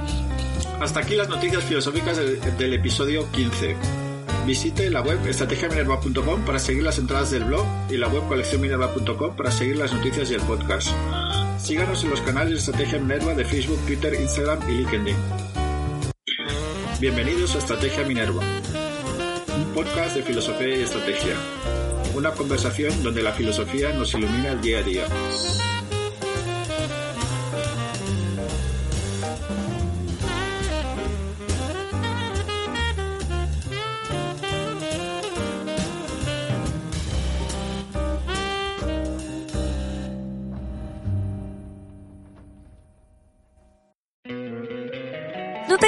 hasta aquí las noticias filosóficas del, episodio 15. Visite la web estrategiaminerva.com para seguir las entradas del blog y la web coleccionminerva.com para seguir las noticias y el podcast. Síganos en los canales de Estrategia Minerva de Facebook, Twitter, Instagram y LinkedIn. Bienvenidos a Estrategia Minerva, un podcast de filosofía y estrategia. Una conversación donde la filosofía nos ilumina el día a día.